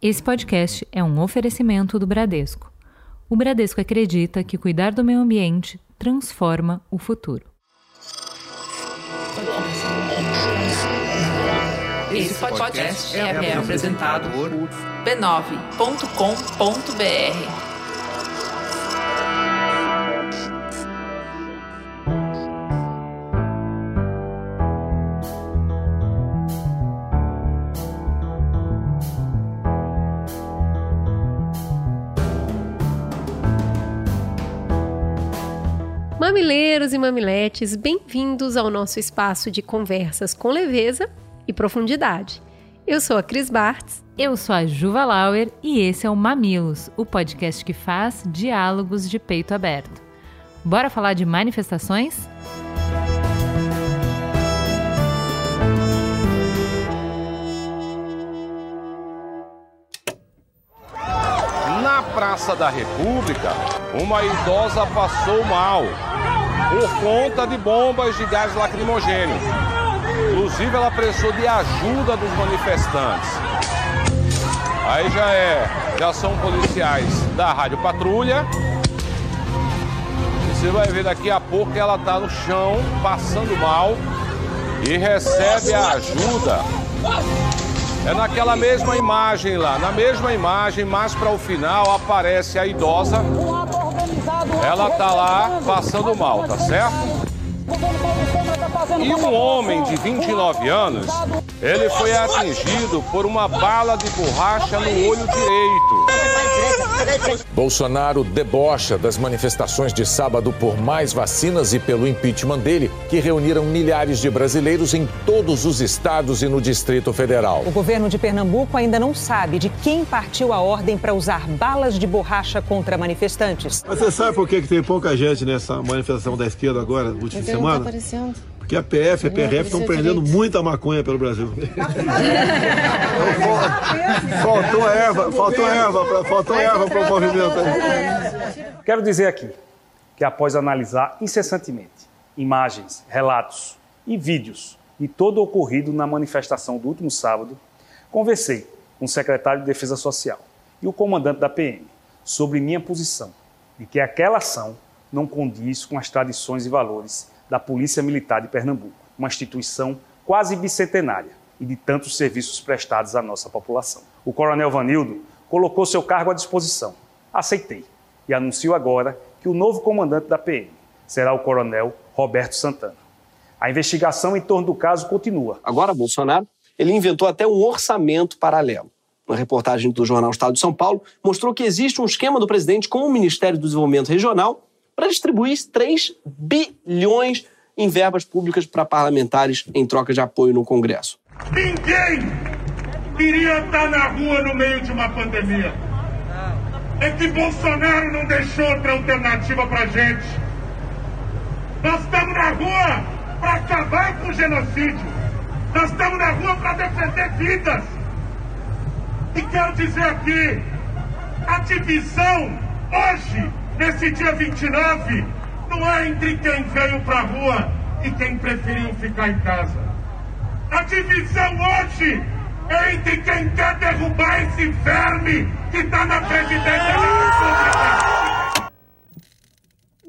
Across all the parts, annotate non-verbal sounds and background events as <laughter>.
Esse podcast é um oferecimento do Bradesco. O Bradesco acredita que cuidar do meio ambiente transforma o futuro. Esse podcast é, é apresentado por b9.com.br. E mamiletes, bem-vindos ao nosso espaço de conversas com leveza e profundidade. Eu sou a Cris Bartz. Eu sou a Juva Lauer e esse é o Mamilos, o podcast que faz diálogos de peito aberto. Bora falar de manifestações? Na Praça da República, uma idosa passou mal por conta de bombas de gás lacrimogêneo. Inclusive, ela precisou de ajuda dos manifestantes. Aí já é, já são policiais da Rádio Patrulha. E você vai ver daqui a pouco que ela está no chão, passando mal e recebe a ajuda. É naquela mesma imagem lá, na mesma imagem, mais para o final aparece a idosa ela tá lá passando mal, tá certo? E um homem de 29 anos, ele foi atingido por uma bala de borracha no olho direito. Bolsonaro debocha das manifestações de sábado por mais vacinas e pelo impeachment dele, que reuniram milhares de brasileiros em todos os estados e no Distrito Federal. O governo de Pernambuco ainda não sabe de quem partiu a ordem para usar balas de borracha contra manifestantes. Mas você sabe por que, que tem pouca gente nessa manifestação da esquerda agora, no último semana? Tá aparecendo. Porque a PF e a PRF estão prendendo muita maconha pelo Brasil. <laughs> faltou erva, faltou erva, faltou erva para o movimento. Quero dizer aqui que após analisar incessantemente imagens, relatos e vídeos de todo o ocorrido na manifestação do último sábado, conversei com o secretário de Defesa Social e o comandante da PM sobre minha posição de que aquela ação não condiz com as tradições e valores da Polícia Militar de Pernambuco, uma instituição quase bicentenária e de tantos serviços prestados à nossa população. O Coronel Vanildo colocou seu cargo à disposição. Aceitei e anuncio agora que o novo comandante da PM será o Coronel Roberto Santana. A investigação em torno do caso continua. Agora, Bolsonaro, ele inventou até um orçamento paralelo. Uma reportagem do jornal Estado de São Paulo mostrou que existe um esquema do presidente com o Ministério do Desenvolvimento Regional para distribuir 3 bilhões em verbas públicas para parlamentares em troca de apoio no Congresso. Ninguém queria estar na rua no meio de uma pandemia. É que Bolsonaro não deixou outra alternativa para gente. Nós estamos na rua para acabar com o genocídio. Nós estamos na rua para defender vidas. E quero dizer aqui, a divisão hoje nesse dia 29, não é entre quem veio para a rua e quem preferiu ficar em casa. A divisão hoje é entre quem quer derrubar esse verme que está na presidência da República.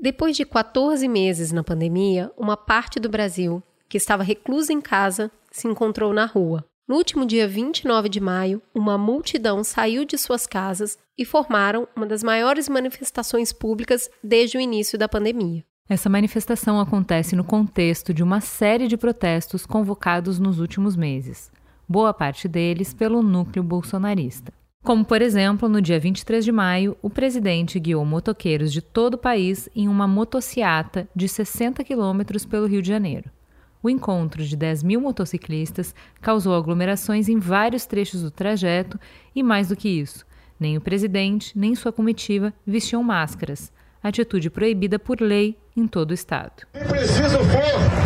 Depois de 14 meses na pandemia, uma parte do Brasil, que estava reclusa em casa, se encontrou na rua. No último dia 29 de maio, uma multidão saiu de suas casas e formaram uma das maiores manifestações públicas desde o início da pandemia. Essa manifestação acontece no contexto de uma série de protestos convocados nos últimos meses, boa parte deles pelo núcleo bolsonarista. Como, por exemplo, no dia 23 de maio, o presidente guiou motoqueiros de todo o país em uma motociata de 60 quilômetros pelo Rio de Janeiro. O encontro de 10 mil motociclistas causou aglomerações em vários trechos do trajeto e, mais do que isso, nem o presidente nem sua comitiva vestiam máscaras, atitude proibida por lei em todo o estado. Preciso for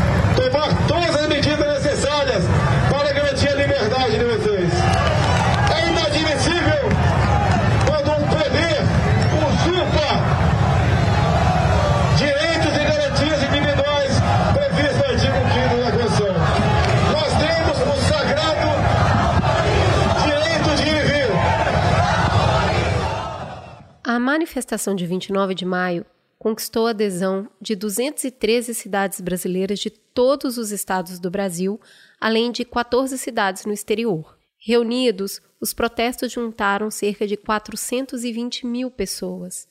manifestação de 29 de maio conquistou a adesão de 213 cidades brasileiras de todos os estados do Brasil, além de 14 cidades no exterior. Reunidos, os protestos juntaram cerca de 420 mil pessoas,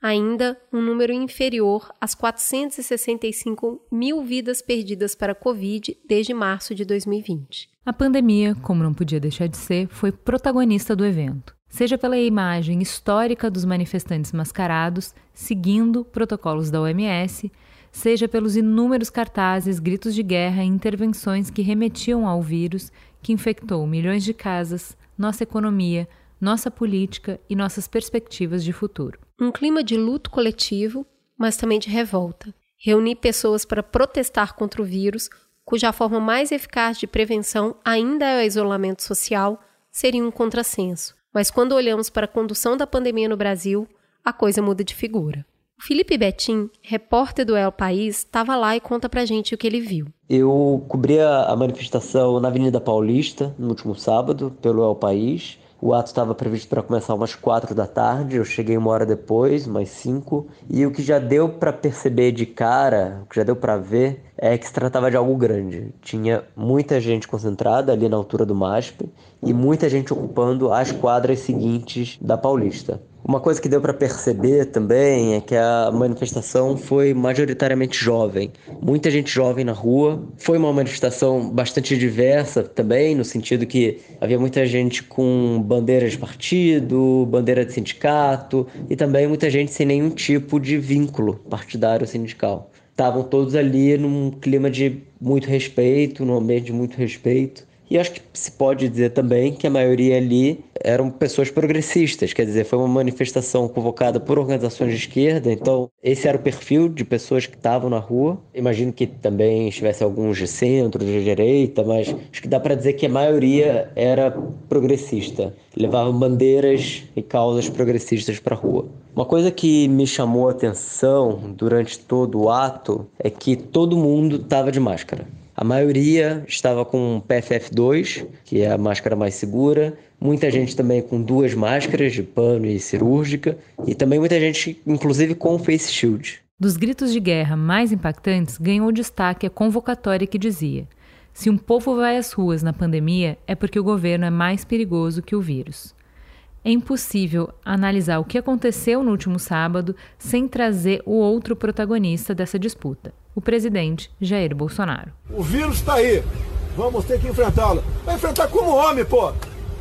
ainda um número inferior às 465 mil vidas perdidas para a Covid desde março de 2020. A pandemia, como não podia deixar de ser, foi protagonista do evento seja pela imagem histórica dos manifestantes mascarados, seguindo protocolos da OMS, seja pelos inúmeros cartazes, gritos de guerra e intervenções que remetiam ao vírus que infectou milhões de casas, nossa economia, nossa política e nossas perspectivas de futuro. Um clima de luto coletivo, mas também de revolta. Reunir pessoas para protestar contra o vírus, cuja forma mais eficaz de prevenção ainda é o isolamento social, seria um contrassenso mas quando olhamos para a condução da pandemia no Brasil, a coisa muda de figura. O Felipe Betim, repórter do El País, estava lá e conta pra gente o que ele viu. Eu cobri a manifestação na Avenida Paulista no último sábado pelo El País o ato estava previsto para começar umas quatro da tarde, eu cheguei uma hora depois, mais cinco, e o que já deu para perceber de cara, o que já deu para ver, é que se tratava de algo grande. Tinha muita gente concentrada ali na altura do MASP e muita gente ocupando as quadras seguintes da Paulista. Uma coisa que deu para perceber também é que a manifestação foi majoritariamente jovem. Muita gente jovem na rua. Foi uma manifestação bastante diversa também, no sentido que havia muita gente com bandeira de partido, bandeira de sindicato e também muita gente sem nenhum tipo de vínculo partidário sindical. Estavam todos ali num clima de muito respeito, num ambiente de muito respeito. E acho que se pode dizer também que a maioria ali eram pessoas progressistas, quer dizer, foi uma manifestação convocada por organizações de esquerda, então esse era o perfil de pessoas que estavam na rua. Imagino que também estivesse alguns de centro, de direita, mas acho que dá para dizer que a maioria era progressista, levavam bandeiras e causas progressistas para a rua. Uma coisa que me chamou a atenção durante todo o ato é que todo mundo estava de máscara. A maioria estava com PFF2, que é a máscara mais segura. Muita gente também com duas máscaras de pano e cirúrgica. E também muita gente, inclusive, com face shield. Dos gritos de guerra mais impactantes, ganhou destaque a convocatória que dizia: Se um povo vai às ruas na pandemia, é porque o governo é mais perigoso que o vírus. É impossível analisar o que aconteceu no último sábado sem trazer o outro protagonista dessa disputa, o presidente Jair Bolsonaro. O vírus está aí. Vamos ter que enfrentá-lo. Vai enfrentar como homem, pô.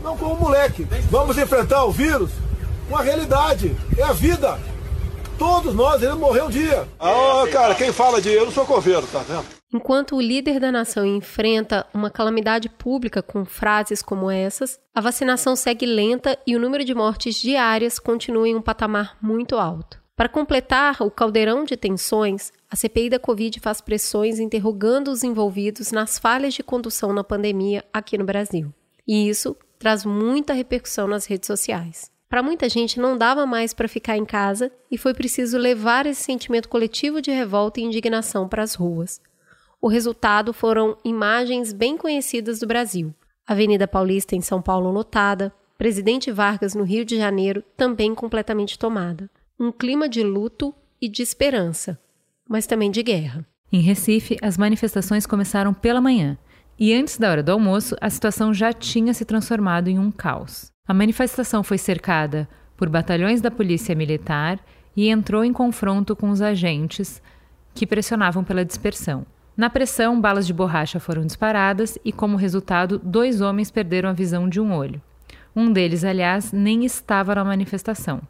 Não como moleque. Vamos enfrentar o vírus com a realidade. É a vida. Todos nós iremos morrer um dia. Ah, cara, quem fala de eu não sou coveiro, tá vendo? Enquanto o líder da nação enfrenta uma calamidade pública com frases como essas, a vacinação segue lenta e o número de mortes diárias continua em um patamar muito alto. Para completar o caldeirão de tensões, a CPI da Covid faz pressões interrogando os envolvidos nas falhas de condução na pandemia aqui no Brasil. E isso traz muita repercussão nas redes sociais. Para muita gente não dava mais para ficar em casa e foi preciso levar esse sentimento coletivo de revolta e indignação para as ruas. O resultado foram imagens bem conhecidas do Brasil. Avenida Paulista em São Paulo lotada, Presidente Vargas no Rio de Janeiro também completamente tomada um clima de luto e de esperança, mas também de guerra. Em Recife, as manifestações começaram pela manhã, e antes da hora do almoço, a situação já tinha se transformado em um caos. A manifestação foi cercada por batalhões da Polícia Militar e entrou em confronto com os agentes que pressionavam pela dispersão. Na pressão, balas de borracha foram disparadas e, como resultado, dois homens perderam a visão de um olho. Um deles, aliás, nem estava na manifestação.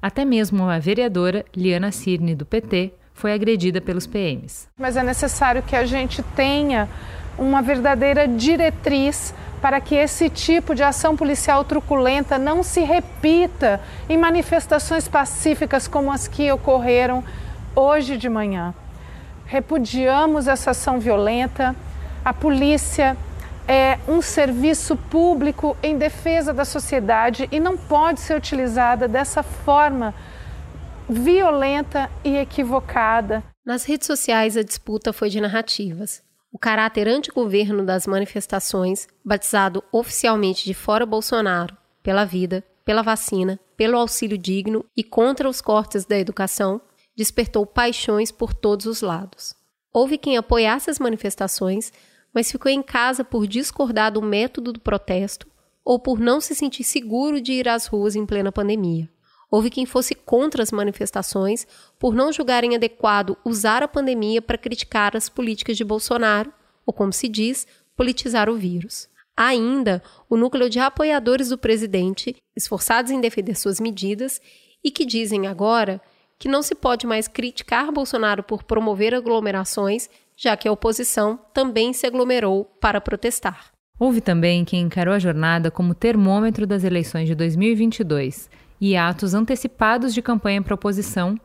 Até mesmo a vereadora Liana Cirne, do PT, foi agredida pelos PMs. Mas é necessário que a gente tenha uma verdadeira diretriz para que esse tipo de ação policial truculenta não se repita em manifestações pacíficas como as que ocorreram hoje de manhã. Repudiamos essa ação violenta. A polícia é um serviço público em defesa da sociedade e não pode ser utilizada dessa forma violenta e equivocada. Nas redes sociais, a disputa foi de narrativas. O caráter antigoverno das manifestações, batizado oficialmente de Fora Bolsonaro, pela vida, pela vacina, pelo auxílio digno e contra os cortes da educação, despertou paixões por todos os lados. Houve quem apoiasse as manifestações, mas ficou em casa por discordar do método do protesto ou por não se sentir seguro de ir às ruas em plena pandemia. Houve quem fosse contra as manifestações por não julgarem adequado usar a pandemia para criticar as políticas de Bolsonaro, ou como se diz, politizar o vírus. Ainda o núcleo de apoiadores do presidente, esforçados em defender suas medidas e que dizem agora que não se pode mais criticar Bolsonaro por promover aglomerações, já que a oposição também se aglomerou para protestar. Houve também quem encarou a jornada como termômetro das eleições de 2022 e atos antecipados de campanha para oposição,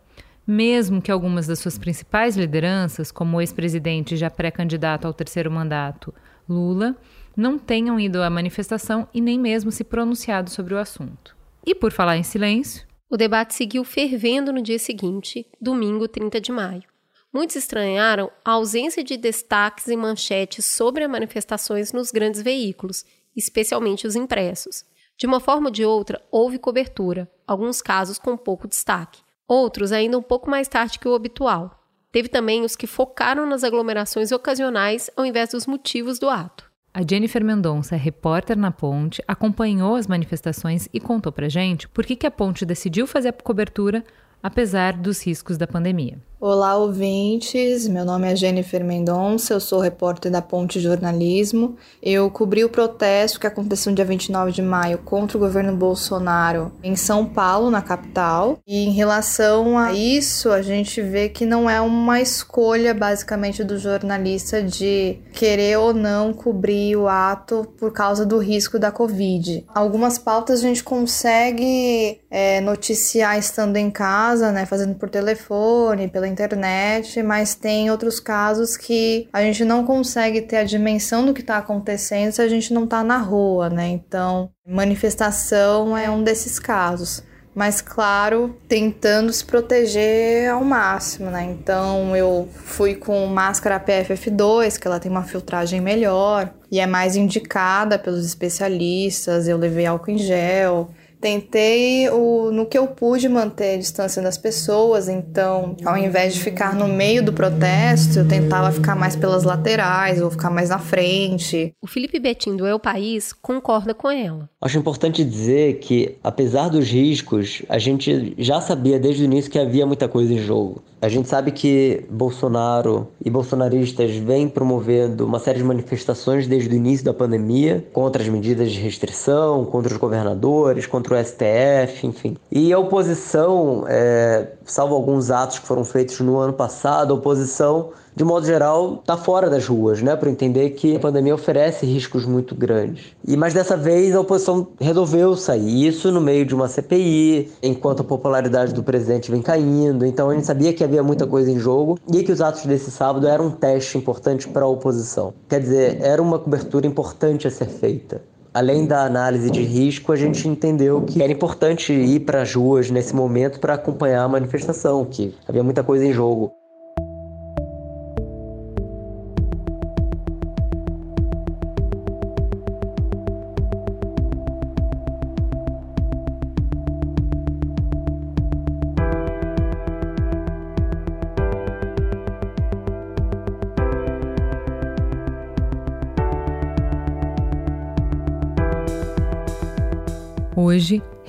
mesmo que algumas das suas principais lideranças, como o ex-presidente já pré-candidato ao terceiro mandato, Lula, não tenham ido à manifestação e nem mesmo se pronunciado sobre o assunto. E por falar em silêncio, o debate seguiu fervendo no dia seguinte, domingo 30 de maio. Muitos estranharam a ausência de destaques e manchetes sobre manifestações nos grandes veículos, especialmente os impressos. De uma forma ou de outra, houve cobertura, alguns casos com pouco destaque, outros ainda um pouco mais tarde que o habitual. Teve também os que focaram nas aglomerações ocasionais ao invés dos motivos do ato. A Jennifer Mendonça, repórter na Ponte, acompanhou as manifestações e contou pra gente por que, que a Ponte decidiu fazer a cobertura apesar dos riscos da pandemia. Olá, ouvintes. Meu nome é Jennifer Mendonça, eu sou repórter da Ponte Jornalismo. Eu cobri o protesto que aconteceu no dia 29 de maio contra o governo Bolsonaro em São Paulo, na capital. E em relação a isso, a gente vê que não é uma escolha basicamente do jornalista de querer ou não cobrir o ato por causa do risco da Covid. Algumas pautas a gente consegue é, noticiar estando em casa, né, fazendo por telefone, pela internet, mas tem outros casos que a gente não consegue ter a dimensão do que está acontecendo se a gente não está na rua, né? Então, manifestação é um desses casos mas claro, tentando se proteger ao máximo, né? Então eu fui com máscara PFF2, que ela tem uma filtragem melhor e é mais indicada pelos especialistas. Eu levei álcool em gel, Tentei o, no que eu pude manter a distância das pessoas, então, ao invés de ficar no meio do protesto, eu tentava ficar mais pelas laterais ou ficar mais na frente. O Felipe Betim do El País concorda com ela. Acho importante dizer que, apesar dos riscos, a gente já sabia desde o início que havia muita coisa em jogo. A gente sabe que Bolsonaro e bolsonaristas vêm promovendo uma série de manifestações desde o início da pandemia contra as medidas de restrição, contra os governadores, contra o STF, enfim. E a oposição, é, salvo alguns atos que foram feitos no ano passado, a oposição de modo geral, está fora das ruas, né? Para entender que a pandemia oferece riscos muito grandes. E mas dessa vez a oposição resolveu sair. Isso no meio de uma CPI, enquanto a popularidade do presidente vem caindo. Então a gente sabia que havia muita coisa em jogo e que os atos desse sábado eram um teste importante para a oposição. Quer dizer, era uma cobertura importante a ser feita além da análise de risco, a gente entendeu que era importante ir para as ruas nesse momento para acompanhar a manifestação, que havia muita coisa em jogo.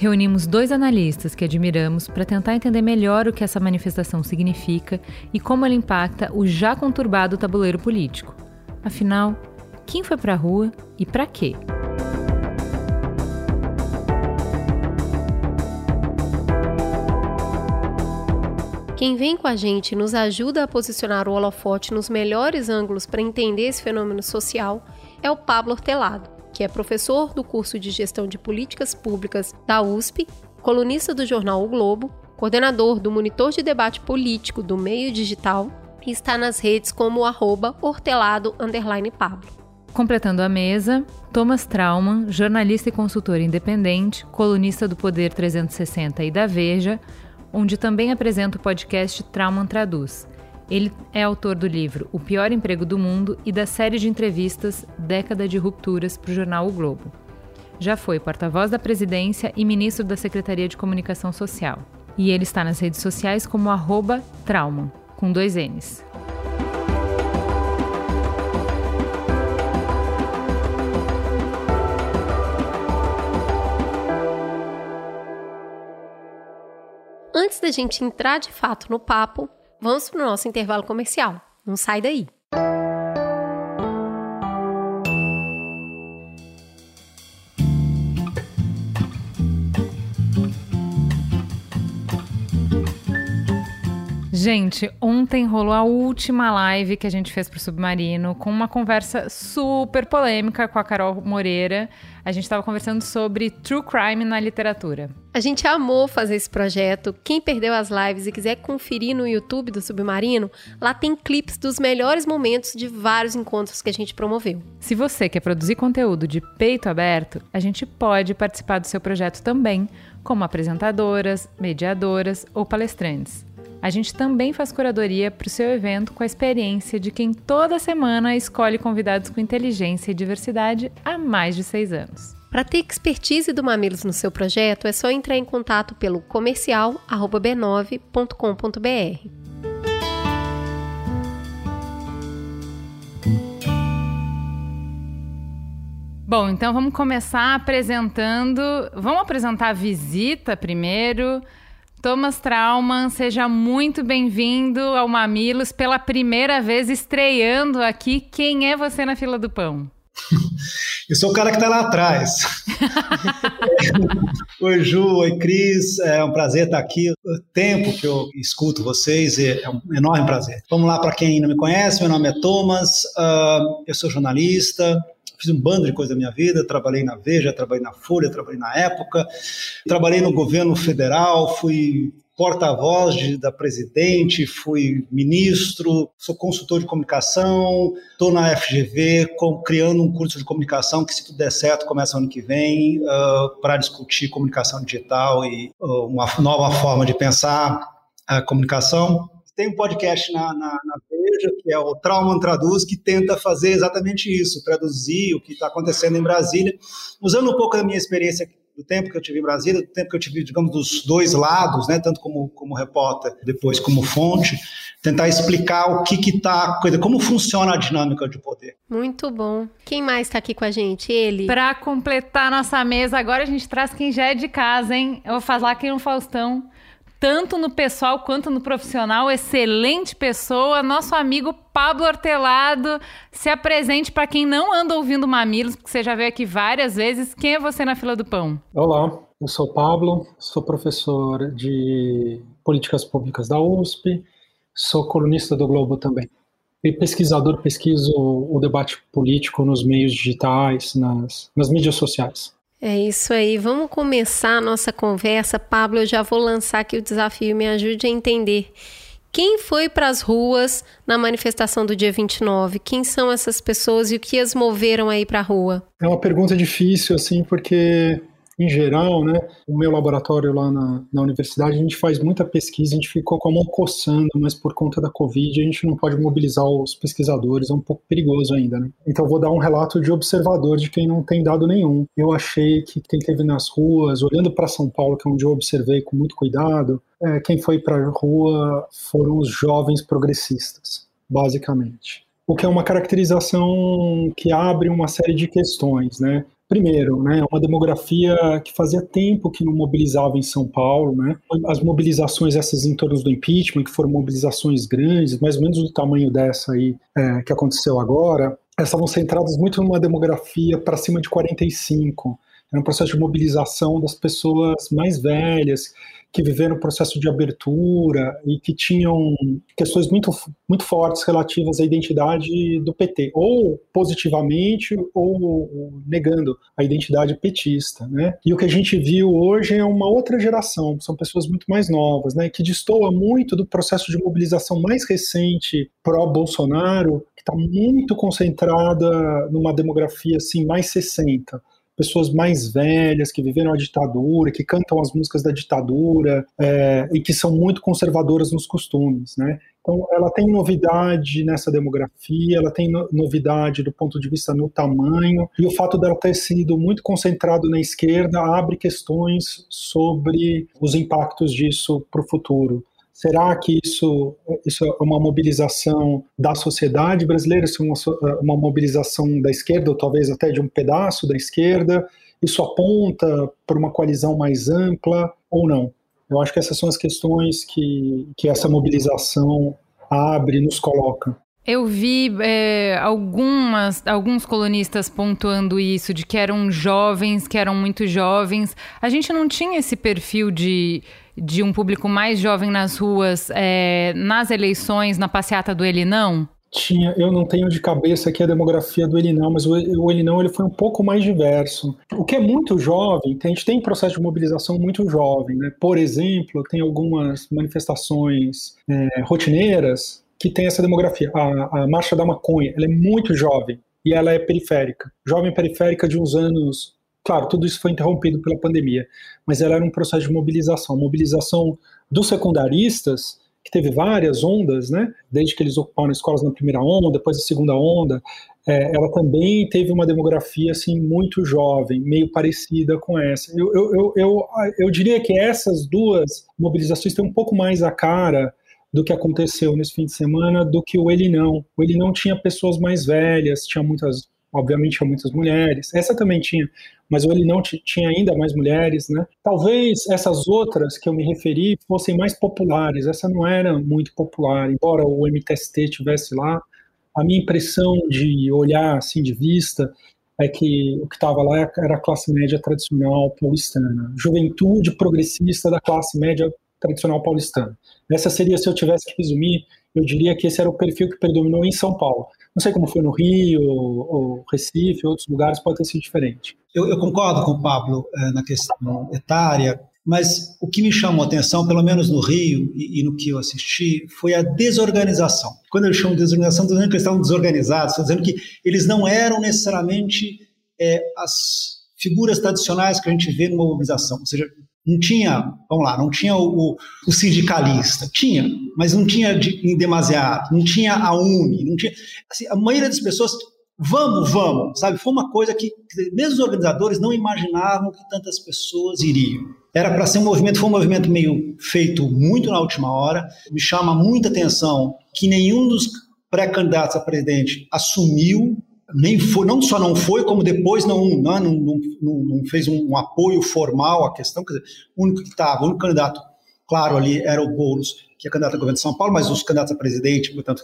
Reunimos dois analistas que admiramos para tentar entender melhor o que essa manifestação significa e como ela impacta o já conturbado tabuleiro político. Afinal, quem foi para a rua e para quê? Quem vem com a gente nos ajuda a posicionar o holofote nos melhores ângulos para entender esse fenômeno social é o Pablo Hortelado que é professor do curso de Gestão de Políticas Públicas da USP, colunista do jornal O Globo, coordenador do Monitor de Debate Político do Meio Digital e está nas redes como arroba hortelado Pablo. Completando a mesa, Thomas Trauman, jornalista e consultor independente, colunista do Poder 360 e da Veja, onde também apresenta o podcast Trauman Traduz, ele é autor do livro O Pior Emprego do Mundo e da série de entrevistas Década de Rupturas para o jornal O Globo. Já foi porta-voz da presidência e ministro da Secretaria de Comunicação Social. E ele está nas redes sociais como arroba Trauman, com dois N's. Antes da gente entrar de fato no papo, vamos para o nosso intervalo comercial. Não sai daí. Gente, ontem rolou a última live que a gente fez pro Submarino com uma conversa super polêmica com a Carol Moreira. A gente estava conversando sobre true crime na literatura. A gente amou fazer esse projeto. Quem perdeu as lives e quiser conferir no YouTube do Submarino, lá tem clipes dos melhores momentos de vários encontros que a gente promoveu. Se você quer produzir conteúdo de peito aberto, a gente pode participar do seu projeto também, como apresentadoras, mediadoras ou palestrantes. A gente também faz curadoria para o seu evento com a experiência de quem toda semana escolhe convidados com inteligência e diversidade há mais de seis anos. Para ter expertise do Mamilos no seu projeto, é só entrar em contato pelo comercial@b9.com.br. Bom, então vamos começar apresentando. Vamos apresentar a visita primeiro. Thomas Trauman, seja muito bem-vindo ao Mamilos pela primeira vez estreando aqui. Quem é você na fila do pão? <laughs> Eu sou o cara que está lá atrás. <laughs> oi, Ju, oi, Cris. É um prazer estar aqui. O tempo que eu escuto vocês é um enorme prazer. Vamos lá para quem não me conhece. Meu nome é Thomas. Uh, eu sou jornalista fiz um bando de coisa na minha vida, trabalhei na Veja, trabalhei na Folha, trabalhei na Época, trabalhei no governo federal, fui porta-voz da presidente, fui ministro, sou consultor de comunicação, estou na FGV com, criando um curso de comunicação que, se tudo der certo, começa ano que vem uh, para discutir comunicação digital e uh, uma nova forma de pensar a comunicação. Tem um podcast na, na, na Veja, que é o Trauma Traduz, que tenta fazer exatamente isso, traduzir o que está acontecendo em Brasília, usando um pouco da minha experiência do tempo que eu tive em Brasília, do tempo que eu tive, digamos, dos dois lados, né, tanto como, como repórter, depois como fonte, tentar explicar o que que tá, como funciona a dinâmica de poder. Muito bom. Quem mais está aqui com a gente? Ele. Para completar nossa mesa, agora a gente traz quem já é de casa, hein? Eu vou falar aqui no Faustão tanto no pessoal quanto no profissional, excelente pessoa, nosso amigo Pablo Hortelado. Se apresente para quem não anda ouvindo Mamilos, porque você já veio aqui várias vezes. Quem é você na fila do pão? Olá, eu sou Pablo, sou professor de políticas públicas da USP, sou colunista do Globo também. E pesquisador, pesquiso o debate político nos meios digitais, nas, nas mídias sociais. É isso aí. Vamos começar a nossa conversa. Pablo, eu já vou lançar aqui o desafio. Me ajude a entender. Quem foi para as ruas na manifestação do dia 29? Quem são essas pessoas e o que as moveram aí para a rua? É uma pergunta difícil, assim, porque em geral, né, o meu laboratório lá na, na universidade, a gente faz muita pesquisa, a gente ficou com a mão coçando, mas por conta da Covid a gente não pode mobilizar os pesquisadores, é um pouco perigoso ainda, né? Então vou dar um relato de observador de quem não tem dado nenhum. Eu achei que quem esteve nas ruas, olhando para São Paulo, que é onde eu observei com muito cuidado, é, quem foi para a rua foram os jovens progressistas, basicamente o que é uma caracterização que abre uma série de questões, né? Primeiro, né, uma demografia que fazia tempo que não mobilizava em São Paulo, né? As mobilizações essas em torno do impeachment, que foram mobilizações grandes, mais ou menos do tamanho dessa aí é, que aconteceu agora, estavam centradas muito numa demografia para cima de 45. Era um processo de mobilização das pessoas mais velhas, que viveram o processo de abertura e que tinham questões muito, muito fortes relativas à identidade do PT, ou positivamente ou negando a identidade petista, né? E o que a gente viu hoje é uma outra geração, são pessoas muito mais novas, né, que destoa muito do processo de mobilização mais recente pró-Bolsonaro, que está muito concentrada numa demografia assim mais 60 pessoas mais velhas que viveram a ditadura, que cantam as músicas da ditadura é, e que são muito conservadoras nos costumes, né? Então, ela tem novidade nessa demografia, ela tem novidade do ponto de vista no tamanho, e o fato dela ter sido muito concentrado na esquerda abre questões sobre os impactos disso para o futuro. Será que isso, isso é uma mobilização da sociedade brasileira, isso é uma, uma mobilização da esquerda, ou talvez até de um pedaço da esquerda? Isso aponta para uma coalizão mais ampla ou não? Eu acho que essas são as questões que, que essa mobilização abre, nos coloca. Eu vi é, algumas, alguns colunistas pontuando isso, de que eram jovens, que eram muito jovens. A gente não tinha esse perfil de de um público mais jovem nas ruas é, nas eleições, na passeata do Ele Não? Tinha, eu não tenho de cabeça aqui a demografia do Elinão, mas o, o Elinão ele foi um pouco mais diverso. O que é muito jovem, a gente tem processo de mobilização muito jovem, né? Por exemplo, tem algumas manifestações é, rotineiras que tem essa demografia. A, a Marcha da Maconha, ela é muito jovem e ela é periférica. Jovem periférica de uns anos Claro, tudo isso foi interrompido pela pandemia, mas ela era um processo de mobilização, mobilização dos secundaristas, que teve várias ondas, né? Desde que eles ocuparam escolas na primeira onda, depois a segunda onda, é, ela também teve uma demografia assim muito jovem, meio parecida com essa. Eu, eu, eu, eu, eu diria que essas duas mobilizações têm um pouco mais a cara do que aconteceu nesse fim de semana do que o Ele Não. O Ele Não tinha pessoas mais velhas, tinha muitas obviamente tinha muitas mulheres, essa também tinha, mas ele não tinha ainda mais mulheres, né? Talvez essas outras que eu me referi fossem mais populares, essa não era muito popular, embora o MTST tivesse lá, a minha impressão de olhar assim de vista é que o que estava lá era a classe média tradicional paulistana, juventude progressista da classe média tradicional paulistana. Essa seria, se eu tivesse que resumir, eu diria que esse era o perfil que predominou em São Paulo. Não sei como foi no Rio, ou Recife, outros lugares pode ter sido diferente. Eu, eu concordo com o Pablo é, na questão etária, mas o que me chamou a atenção, pelo menos no Rio e, e, no que eu assisti, foi a desorganização. Quando eu chamo de desorganização, estou dizendo que eles estavam desorganizados, estou dizendo que eles não eram necessariamente é, as figuras tradicionais que a gente vê numa mobilização. Ou seja, não tinha, vamos lá, não tinha o, o sindicalista. Tinha, mas não tinha de, em demasiado. Não tinha a UNE. Não tinha, assim, a maioria das pessoas, vamos, vamos, sabe? Foi uma coisa que, mesmo os organizadores não imaginavam que tantas pessoas iriam. Era para ser um movimento, foi um movimento meio feito muito na última hora. Me chama muita atenção que nenhum dos pré-candidatos a presidente assumiu nem foi, não só não foi, como depois não, não, não, não, não fez um, um, apoio formal à questão. Quer dizer, o único que estava, o único candidato, claro, ali era o Boulos, que é candidato a governo de São Paulo, mas os candidatos a presidente, portanto,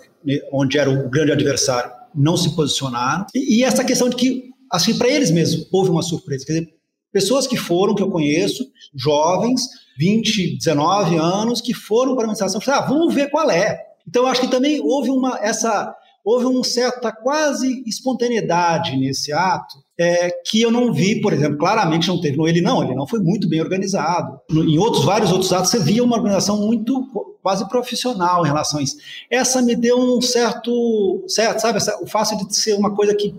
onde era o grande adversário, não se posicionaram. E, e essa questão de que, assim, para eles mesmos, houve uma surpresa. Quer dizer, pessoas que foram, que eu conheço, jovens, 20, 19 anos, que foram para a administração, ah, vamos ver qual é. Então, eu acho que também houve uma, essa houve uma certa quase espontaneidade nesse ato é, que eu não vi, por exemplo, claramente não teve ele não, ele não foi muito bem organizado. Em outros vários outros atos você via uma organização muito quase profissional em relação a isso. Essa me deu um certo, certo sabe, essa, o fácil de ser uma coisa que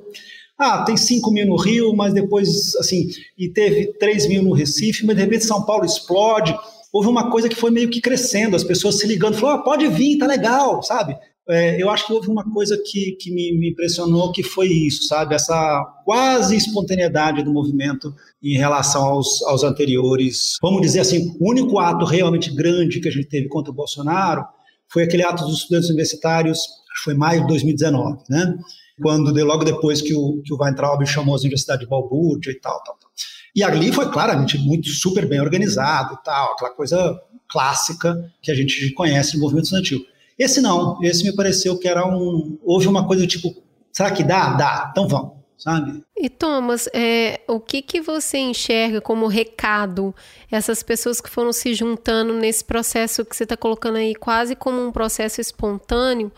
ah, tem 5 mil no Rio, mas depois, assim, e teve 3 mil no Recife, mas de repente São Paulo explode. Houve uma coisa que foi meio que crescendo, as pessoas se ligando, falou, ah, pode vir, tá legal, sabe? É, eu acho que houve uma coisa que, que me, me, impressionou que foi isso, sabe? Essa quase espontaneidade do movimento em relação aos, aos anteriores. Vamos dizer assim, o único ato realmente grande que a gente teve contra o Bolsonaro foi aquele ato dos estudantes universitários, foi maio de 2019, né? Quando, logo depois que o, que o Weintraub chamou as universidades de balbúrdia e tal, tal, tal. E ali foi claramente muito super bem organizado e tal, aquela coisa clássica que a gente conhece no movimento estudantil. Esse não, esse me pareceu que era um. Houve uma coisa tipo, será que dá? Dá, então vamos, sabe? E Thomas, é, o que, que você enxerga como recado essas pessoas que foram se juntando nesse processo que você está colocando aí quase como um processo espontâneo?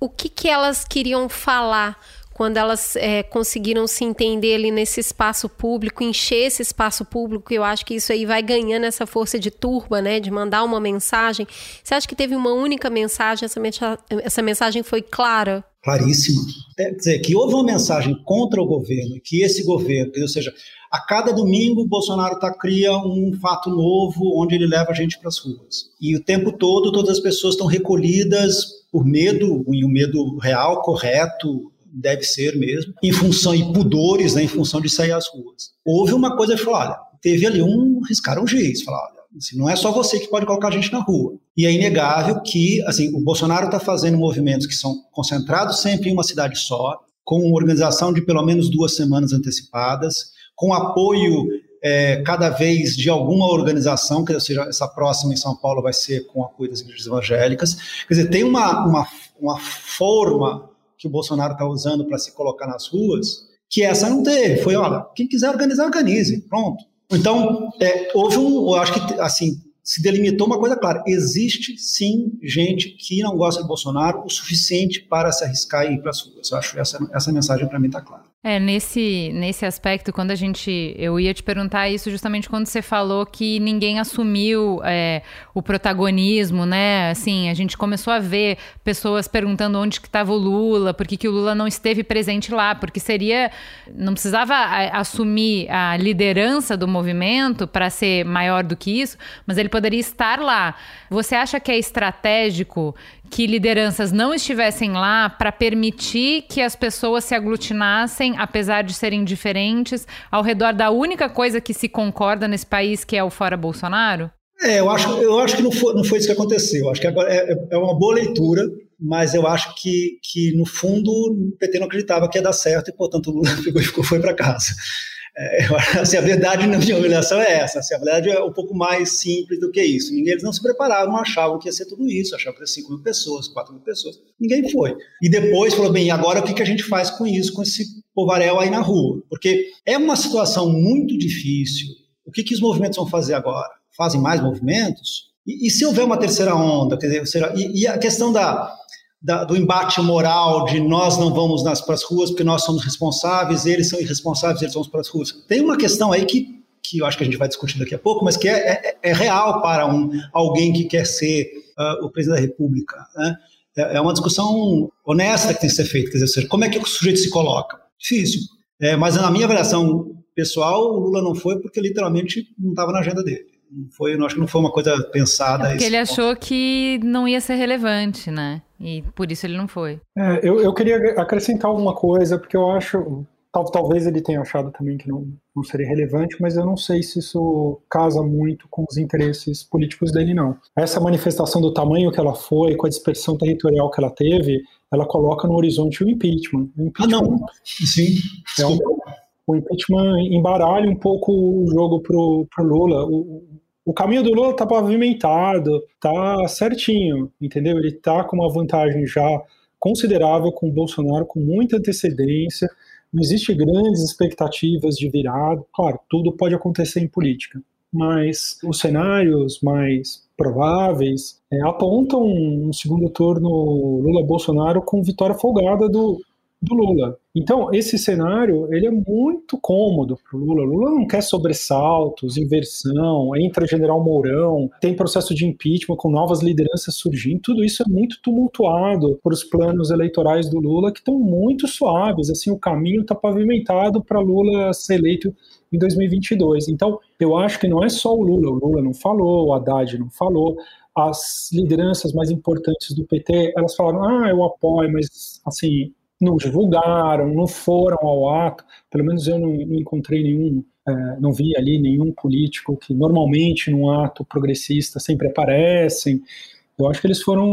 O que, que elas queriam falar quando elas é, conseguiram se entender ali nesse espaço público, encher esse espaço público, eu acho que isso aí vai ganhando essa força de turba, né, de mandar uma mensagem. Você acha que teve uma única mensagem, essa, essa mensagem foi clara? Claríssima. É, quer dizer, que houve uma mensagem contra o governo, que esse governo, ou seja, A cada domingo, Bolsonaro tá, cria um fato novo onde ele leva a gente para as ruas. E o tempo todo, todas as pessoas estão recolhidas por medo, e o medo real, correto, deve ser mesmo, em função, e pudores, né, em função de sair às ruas. Houve uma coisa que falou: olha, teve ali um, riscaram o giz, falaram, olha, assim, não é só você que pode colocar a gente na rua. E é inegável que, assim, o Bolsonaro está fazendo movimentos que são concentrados sempre em uma cidade só, com organização de pelo menos duas semanas antecipadas, com apoio é, cada vez de alguma organização, que seja, essa próxima em São Paulo vai ser com apoio das igrejas evangélicas. Quer dizer, tem uma, uma, uma forma que o Bolsonaro está usando para se colocar nas ruas que essa não teve. Foi, olha, quem quiser organizar, organize, pronto. Então, é, houve um, eu acho que, assim, se delimitou uma coisa clara: existe sim gente que não gosta de Bolsonaro o suficiente para se arriscar e ir para as ruas. Eu acho que essa, essa mensagem para mim está clara. É, nesse, nesse aspecto, quando a gente. Eu ia te perguntar isso justamente quando você falou que ninguém assumiu é, o protagonismo, né? Assim, a gente começou a ver pessoas perguntando onde que estava o Lula, por que, que o Lula não esteve presente lá, porque seria. Não precisava assumir a liderança do movimento para ser maior do que isso, mas ele poderia estar lá. Você acha que é estratégico que lideranças não estivessem lá para permitir que as pessoas se aglutinassem, apesar de serem diferentes, ao redor da única coisa que se concorda nesse país, que é o fora Bolsonaro? É, eu acho, eu acho que não foi, não foi isso que aconteceu. Eu acho que agora é, é uma boa leitura, mas eu acho que, que no fundo, o PT não acreditava que ia dar certo e, portanto, o Lula <laughs> ficou, foi para casa. É, <laughs> assim, a verdade na minha avaliação é essa. Assim, a verdade é um pouco mais simples do que isso. Ninguém, eles não se prepararam, não achavam que ia ser tudo isso, achavam que ia ser 5 mil pessoas, 4 mil pessoas. Ninguém foi. E depois falou, bem, agora o que, que a gente faz com isso, com esse povarel aí na rua? Porque é uma situação muito difícil. O que, que os movimentos vão fazer agora? Fazem mais movimentos? E, e se houver uma terceira onda? Quer dizer, e, e a questão da da, do embate moral de nós não vamos nas para as ruas porque nós somos responsáveis, eles são irresponsáveis, eles vão para as ruas. Tem uma questão aí que, que eu acho que a gente vai discutir daqui a pouco, mas que é, é, é real para um, alguém que quer ser uh, o presidente da República. Né? É, é, uma discussão honesta que tem que ser feita. Quer dizer, como é que o sujeito se coloca? Difícil. É, mas na minha avaliação pessoal, o Lula não foi porque literalmente não estava na agenda dele. Não foi, eu acho que não foi uma coisa pensada. É porque ele ponto. achou que não ia ser relevante, né? E por isso ele não foi. É, eu, eu queria acrescentar alguma coisa, porque eu acho. Tal, talvez ele tenha achado também que não, não seria relevante, mas eu não sei se isso casa muito com os interesses políticos dele, não. Essa manifestação do tamanho que ela foi, com a dispersão territorial que ela teve, ela coloca no horizonte o impeachment. O impeachment ah, não. Sim. É um, o impeachment embaralha um pouco o jogo pro, pro Lula. O, o caminho do Lula tá pavimentado, tá certinho, entendeu? Ele tá com uma vantagem já considerável com o Bolsonaro, com muita antecedência. Não existe grandes expectativas de virada. Claro, tudo pode acontecer em política, mas os cenários mais prováveis é, apontam um segundo turno Lula-Bolsonaro com vitória folgada do, do Lula. Então, esse cenário ele é muito cômodo para o Lula. Lula não quer sobressaltos, inversão, entra General Mourão, tem processo de impeachment com novas lideranças surgindo. Tudo isso é muito tumultuado por os planos eleitorais do Lula, que estão muito suaves. Assim, o caminho está pavimentado para Lula ser eleito em 2022. Então, eu acho que não é só o Lula. O Lula não falou, o Haddad não falou. As lideranças mais importantes do PT, elas falaram, ah, eu apoio, mas, assim, não divulgaram, não foram ao ato, pelo menos eu não, não encontrei nenhum, é, não vi ali nenhum político que normalmente num ato progressista sempre aparecem. Eu acho que eles foram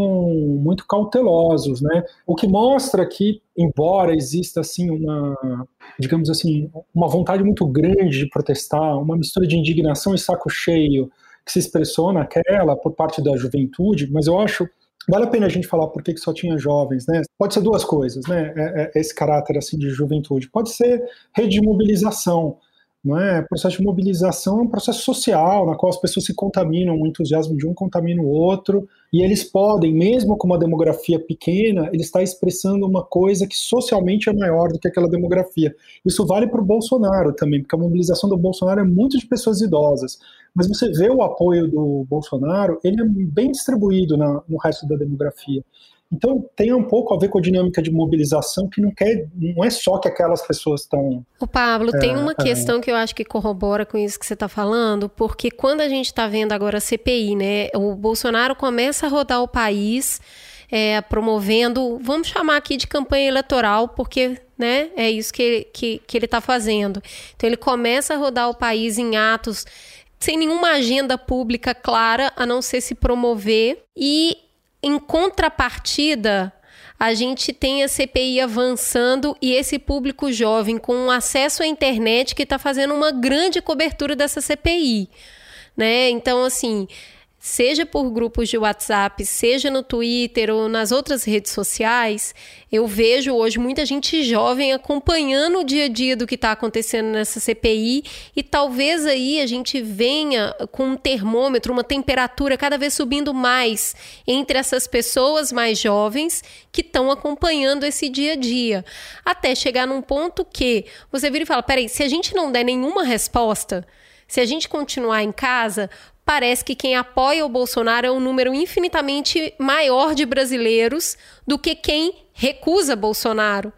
muito cautelosos, né? O que mostra que, embora exista assim uma, digamos assim, uma vontade muito grande de protestar, uma mistura de indignação e saco cheio que se expressou naquela por parte da juventude, mas eu acho Vale a pena a gente falar por que só tinha jovens, né? Pode ser duas coisas, né? É, é esse caráter assim de juventude. Pode ser rede de mobilização, não é? O processo de mobilização é um processo social, na qual as pessoas se contaminam, o entusiasmo de um contamina o outro, e eles podem, mesmo com uma demografia pequena, ele está expressando uma coisa que socialmente é maior do que aquela demografia. Isso vale para o Bolsonaro também, porque a mobilização do Bolsonaro é muito de pessoas idosas, mas você vê o apoio do Bolsonaro, ele é bem distribuído na, no resto da demografia. Então tem um pouco a ver com a dinâmica de mobilização que não quer, não é só que aquelas pessoas estão. O Pablo, é, tem uma é, questão que eu acho que corrobora com isso que você está falando, porque quando a gente está vendo agora a CPI, né, o Bolsonaro começa a rodar o país. É, promovendo, vamos chamar aqui de campanha eleitoral, porque né, é isso que, que, que ele está fazendo. Então, ele começa a rodar o país em atos sem nenhuma agenda pública clara, a não ser se promover, e em contrapartida, a gente tem a CPI avançando e esse público jovem com acesso à internet que está fazendo uma grande cobertura dessa CPI. Né? Então, assim, seja por grupos de WhatsApp, seja no Twitter ou nas outras redes sociais, eu vejo hoje muita gente jovem acompanhando o dia a dia do que está acontecendo nessa CPI e talvez aí a gente venha com um termômetro, uma temperatura cada vez subindo mais entre essas pessoas mais jovens que estão acompanhando esse dia a dia, até chegar num ponto que você vira e fala: peraí, se a gente não der nenhuma resposta, se a gente continuar em casa, parece que quem apoia o Bolsonaro é um número infinitamente maior de brasileiros do que quem recusa Bolsonaro.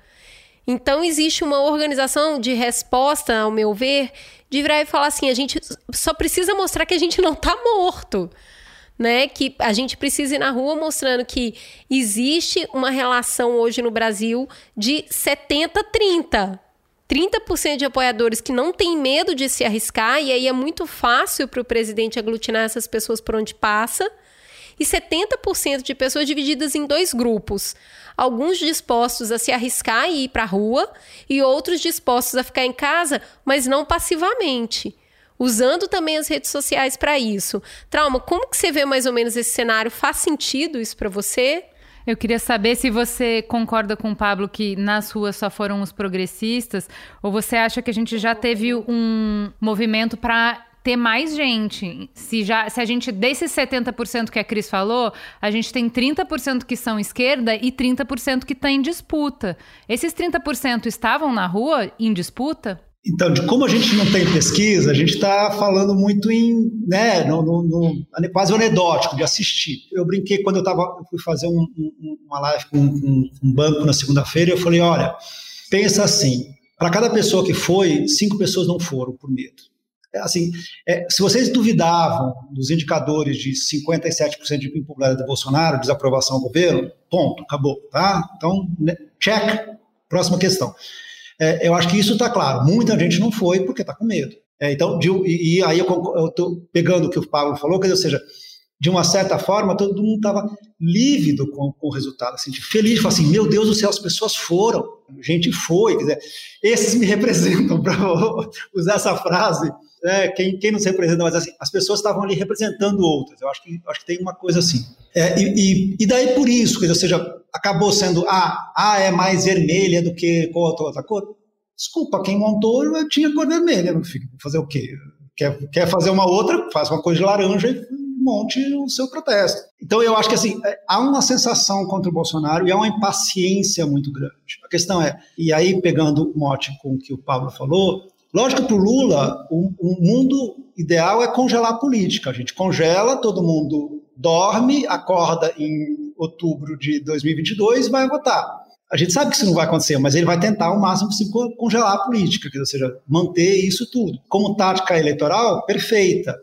Então existe uma organização de resposta, ao meu ver, de virar e falar assim: a gente só precisa mostrar que a gente não está morto. Né, que a gente precisa ir na rua mostrando que existe uma relação hoje no Brasil de 70-30. 30% de apoiadores que não têm medo de se arriscar, e aí é muito fácil para o presidente aglutinar essas pessoas por onde passa, e 70% de pessoas divididas em dois grupos. Alguns dispostos a se arriscar e ir para a rua, e outros dispostos a ficar em casa, mas não passivamente. Usando também as redes sociais para isso. Trauma, como que você vê mais ou menos esse cenário? Faz sentido isso para você? Eu queria saber se você concorda com o Pablo que nas ruas só foram os progressistas, ou você acha que a gente já teve um movimento para ter mais gente. Se, já, se a gente, desses 70% que a Cris falou, a gente tem 30% que são esquerda e 30% que está em disputa. Esses 30% estavam na rua em disputa? Então, de como a gente não tem pesquisa, a gente está falando muito em, né, no, no, no, quase anedótico de assistir. Eu brinquei quando eu tava, fui fazer um, um, uma live com um, um banco na segunda-feira, eu falei, olha, pensa assim, para cada pessoa que foi, cinco pessoas não foram por medo. É, assim, é, se vocês duvidavam dos indicadores de 57% de impopularidade do Bolsonaro, desaprovação ao governo, ponto, acabou, tá? Então, né, check, próxima questão. É, eu acho que isso está claro. Muita gente não foi porque está com medo. É, então, de, e, e, aí eu estou pegando o que o Pablo falou, quer dizer, ou seja, de uma certa forma, todo mundo estava lívido com, com, o resultado, assim, feliz, assim, meu Deus do céu, as pessoas foram, gente foi, quer dizer, esses me <laughs> representam, para <laughs> usar essa frase, né, quem, quem nos representa, mas assim, as pessoas estavam ali representando outras, eu acho que, acho que tem uma coisa assim. É, e, e, daí por isso, ou seja, acabou sendo, ah, ah, é mais vermelha do que outra, outra cor. Desculpa, quem montou tinha cor vermelha, não fica fazer o quê? Quer, quer fazer uma outra, faz uma coisa de laranja e monte o seu protesto. Então eu acho que assim, é, há uma sensação contra o Bolsonaro e há uma impaciência muito grande. A questão é, e aí pegando o mote com que o Pablo falou, lógico que para o Lula, o, o mundo ideal é congelar a política. A gente congela, todo mundo dorme, acorda em outubro de 2022 e vai votar. A gente sabe que isso não vai acontecer, mas ele vai tentar ao máximo possível congelar a política, ou seja, manter isso tudo. Como tática eleitoral, perfeita.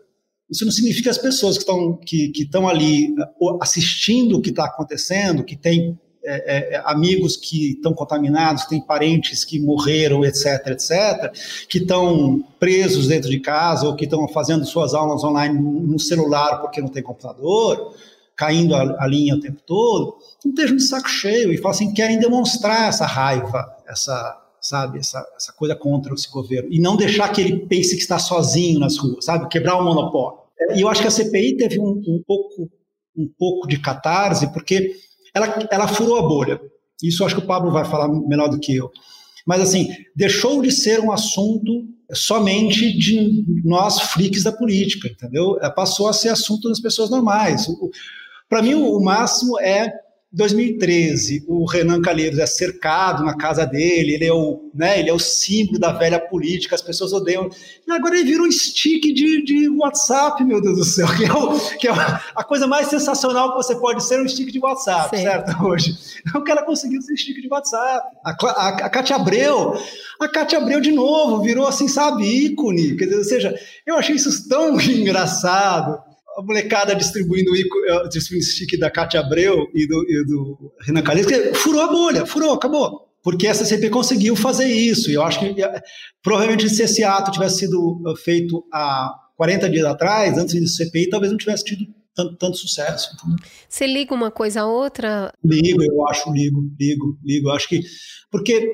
Isso não significa que as pessoas que estão que, que ali assistindo o que está acontecendo, que têm é, é, amigos que estão contaminados, têm parentes que morreram, etc., etc., que estão presos dentro de casa ou que estão fazendo suas aulas online no celular porque não tem computador, caindo a, a linha o tempo todo, não estejam de saco cheio e assim, querem demonstrar essa raiva, essa, sabe, essa, essa coisa contra esse governo, e não deixar que ele pense que está sozinho nas ruas, sabe, quebrar o monopólio. E eu acho que a CPI teve um, um pouco um pouco de catarse, porque ela, ela furou a bolha. Isso acho que o Pablo vai falar melhor do que eu. Mas, assim, deixou de ser um assunto somente de nós freaks da política, entendeu? Passou a ser assunto das pessoas normais. Para mim, o máximo é 2013, o Renan Calheiros é cercado na casa dele, ele é o, né, ele é o símbolo da velha política, as pessoas odeiam. E agora ele vira um stick de, de WhatsApp, meu Deus do céu, <laughs> que é, o, que é a coisa mais sensacional que você pode ser um stick de WhatsApp, Sim. certo? <laughs> Hoje. O cara conseguiu ser stick de WhatsApp. A, a, a Cátia Abreu, a Cátia Abreu de novo, virou assim, sabe, ícone. Quer dizer, ou seja, eu achei isso tão <laughs> engraçado a molecada distribuindo o eh, distribuindo stick da Cátia Abreu e do, e do Renan Calheiros, que furou a bolha, furou, acabou. Porque a CCP conseguiu fazer isso. E eu acho que eh, provavelmente se esse ato tivesse sido eh, feito há 40 dias atrás, antes do CPI, talvez não tivesse tido tanto, tanto sucesso. Você liga uma coisa a outra? Ligo, eu acho, ligo, ligo, ligo. Acho que. Porque,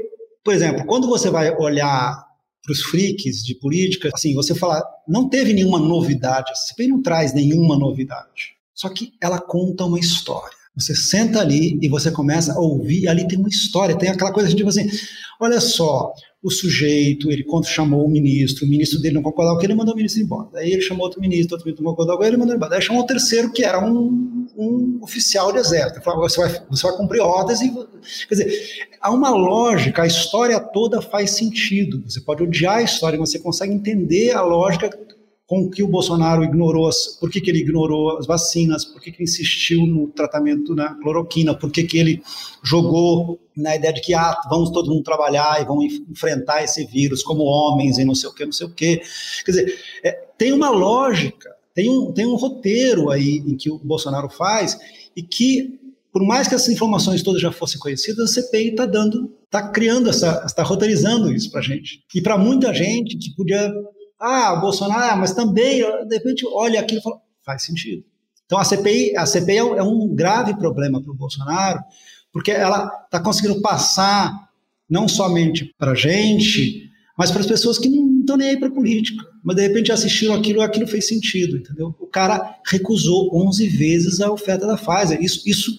por exemplo, quando você vai olhar para os freaks de política, assim, você falar, não teve nenhuma novidade, a CPI não traz nenhuma novidade. Só que ela conta uma história. Você senta ali e você começa a ouvir, ali tem uma história, tem aquela coisa, tipo assim, olha só, o sujeito, ele quando chamou o ministro, o ministro dele não concordava com ele, mandou o ministro embora. Daí ele chamou outro ministro, outro ministro não concordava com ele, mandou embora. Daí chamou o terceiro, que era um, um oficial de exército. Ele falou, você vai, você vai cumprir ordens e... Quer dizer, há uma lógica, a história toda faz sentido. Você pode odiar a história, mas você consegue entender a lógica com que o Bolsonaro ignorou, as, por que, que ele ignorou as vacinas, por que, que insistiu no tratamento na cloroquina, por que, que ele jogou na ideia de que ah, vamos todo mundo trabalhar e vamos enfrentar esse vírus como homens e não sei o que, não sei o que. Quer dizer, é, tem uma lógica, tem um, tem um roteiro aí em que o Bolsonaro faz e que, por mais que essas informações todas já fossem conhecidas, a CPI está dando, está criando essa, está roteirizando isso para gente. E para muita gente que podia ah, o Bolsonaro, mas também, de repente, olha aquilo e fala, faz sentido. Então a CPI, a CPI é, é um grave problema para o Bolsonaro, porque ela está conseguindo passar não somente para a gente, mas para as pessoas que não estão nem aí para política. Mas de repente assistiram aquilo e aquilo fez sentido, entendeu? O cara recusou 11 vezes a oferta da Pfizer. Isso, isso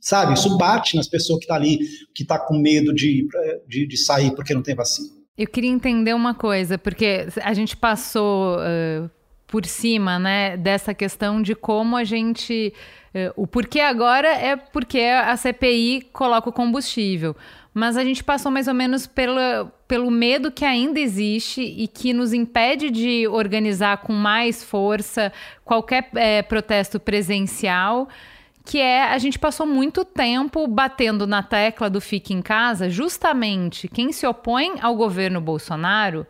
sabe, isso bate nas pessoas que estão tá ali, que está com medo de, de, de sair porque não tem vacina. Eu queria entender uma coisa, porque a gente passou uh, por cima, né, dessa questão de como a gente. Uh, o porquê agora é porque a CPI coloca o combustível. Mas a gente passou mais ou menos pela, pelo medo que ainda existe e que nos impede de organizar com mais força qualquer é, protesto presencial que é a gente passou muito tempo batendo na tecla do fique em casa, justamente quem se opõe ao governo Bolsonaro,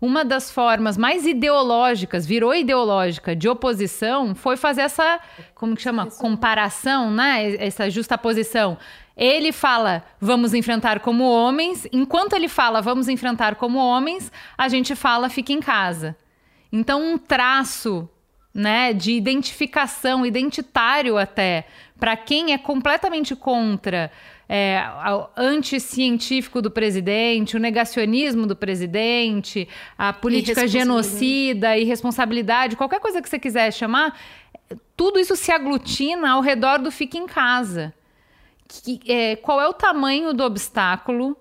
uma das formas mais ideológicas, virou ideológica de oposição, foi fazer essa, como que chama, comparação, né? Essa justaposição. Ele fala, vamos enfrentar como homens, enquanto ele fala, vamos enfrentar como homens, a gente fala, fique em casa. Então, um traço né, de identificação, identitário até, para quem é completamente contra é, o anticientífico do presidente, o negacionismo do presidente, a política genocida, irresponsabilidade, qualquer coisa que você quiser chamar, tudo isso se aglutina ao redor do fique em casa. Que, é, qual é o tamanho do obstáculo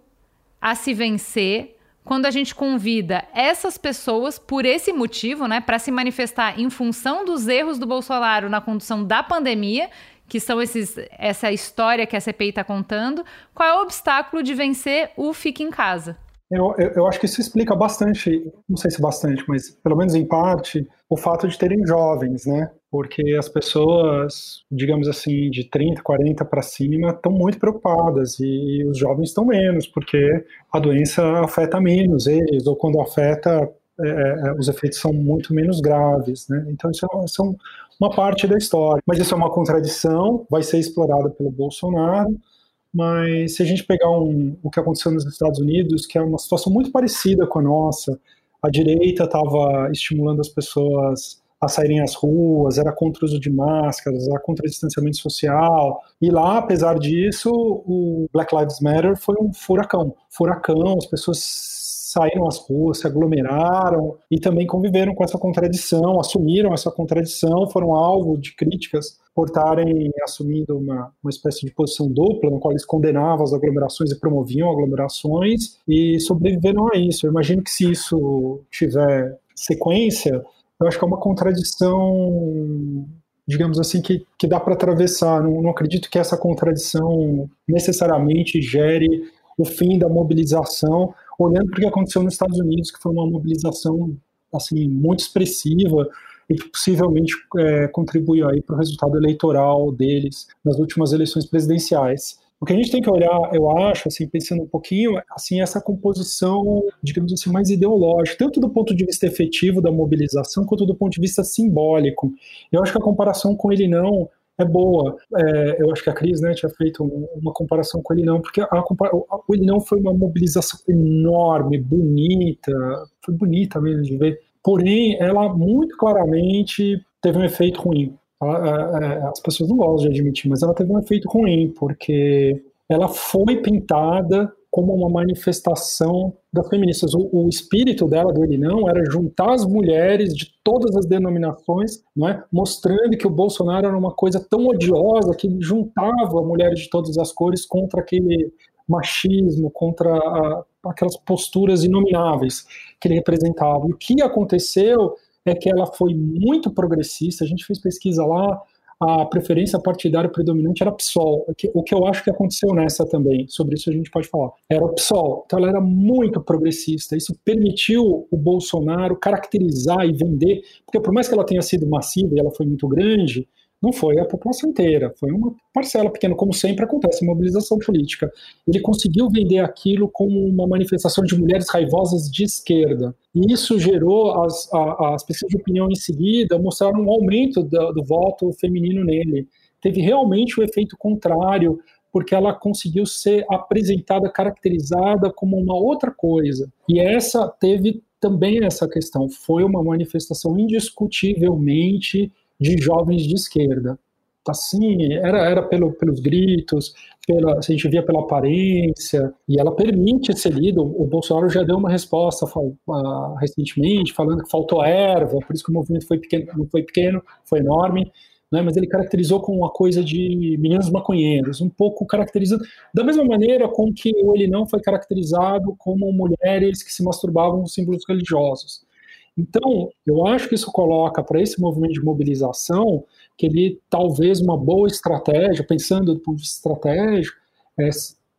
a se vencer quando a gente convida essas pessoas por esse motivo, né, para se manifestar em função dos erros do Bolsonaro na condução da pandemia, que são esses, essa história que a CPI está contando, qual é o obstáculo de vencer o fique em casa? Eu, eu, eu, acho que isso explica bastante, não sei se bastante, mas pelo menos em parte, o fato de terem jovens, né? Porque as pessoas, digamos assim, de 30, 40 para cima, estão muito preocupadas e os jovens estão menos, porque a doença afeta menos eles, ou quando afeta, é, é os efeitos são muito menos graves, né? Então isso é, isso é uma parte da história. Mas isso é uma contradição, vai ser explorada pelo Bolsonaro mas se a gente pegar um, o que aconteceu nos Estados Unidos, que é uma situação muito parecida com a nossa, a direita estava estimulando as pessoas a saírem às ruas, era contra o uso de máscaras, era contra o distanciamento social. E lá, apesar disso, o Black Lives Matter foi um furacão. Furacão, as pessoas saíram às ruas, se aglomeraram e também conviveram com essa contradição, assumiram essa contradição, foram alvo de críticas por estarem assumindo uma, uma espécie de posição dupla, no qual eles condenavam as aglomerações e promoviam aglomerações e sobreviveram a isso. Eu imagino que se isso tiver sequência, eu acho que é uma contradição digamos assim, que, que dá para atravessar. Não, não acredito que essa contradição necessariamente gere o fim da mobilização, olhando para o que aconteceu nos Estados Unidos, que foi uma mobilização assim muito expressiva e que possivelmente é, contribuiu aí para o resultado eleitoral deles nas últimas eleições presidenciais. O que a gente tem que olhar, eu acho, assim, pensando um pouquinho, assim, essa composição, digamos assim, mais ideológica, tanto do ponto de vista efetivo da mobilização, quanto do ponto de vista simbólico. Eu acho que a comparação com ele não é boa. É, eu acho que a Cris né, tinha feito uma comparação com ele não, porque a, a, o ele não foi uma mobilização enorme, bonita, foi bonita mesmo de ver. Porém, ela muito claramente teve um efeito ruim. Ela, as pessoas não gostam de admitir, mas ela teve um efeito ruim, porque ela foi pintada como uma manifestação das feministas. O, o, espírito dela, do Ele Não, era juntar as mulheres de todas as denominações, é? mostrando que o Bolsonaro era uma coisa tão odiosa que juntava mulheres de todas as cores contra aquele machismo, contra a, aquelas posturas inomináveis que ele representava. E o que aconteceu é que ela foi muito progressista, a gente fez pesquisa lá, a preferência partidária predominante era PSOL, o que eu acho que aconteceu nessa também, sobre isso a gente pode falar. Era PSOL, então ela era muito progressista, isso permitiu o Bolsonaro caracterizar e vender, porque por mais que ela tenha sido massiva e ela foi muito grande, não foi a população inteira, foi uma parcela pequena, como sempre acontece mobilização política. Ele conseguiu vender aquilo como uma manifestação de mulheres raivosas de esquerda. E isso gerou, as, as pesquisas de opinião em seguida mostraram um aumento do, do voto feminino nele. Teve realmente o efeito contrário, porque ela conseguiu ser apresentada, caracterizada como uma outra coisa. E essa teve também essa questão. Foi uma manifestação indiscutivelmente de jovens de esquerda. Assim, era, era pelo, pelos gritos, pela, a gente via pela aparência, e ela permite ser lido. O Bolsonaro já deu uma resposta uh, recentemente, falando que faltou erva, por isso que o movimento foi pequeno, não foi pequeno, foi enorme, né, mas ele caracterizou como uma coisa de meninos maconheiros, um pouco caracterizando, da mesma maneira com que o ele não foi caracterizado como mulheres que se masturbavam com símbolos religiosos. Então, eu acho que isso coloca para esse movimento de mobilização que ele talvez uma boa estratégia, pensando do ponto de vista estratégico, é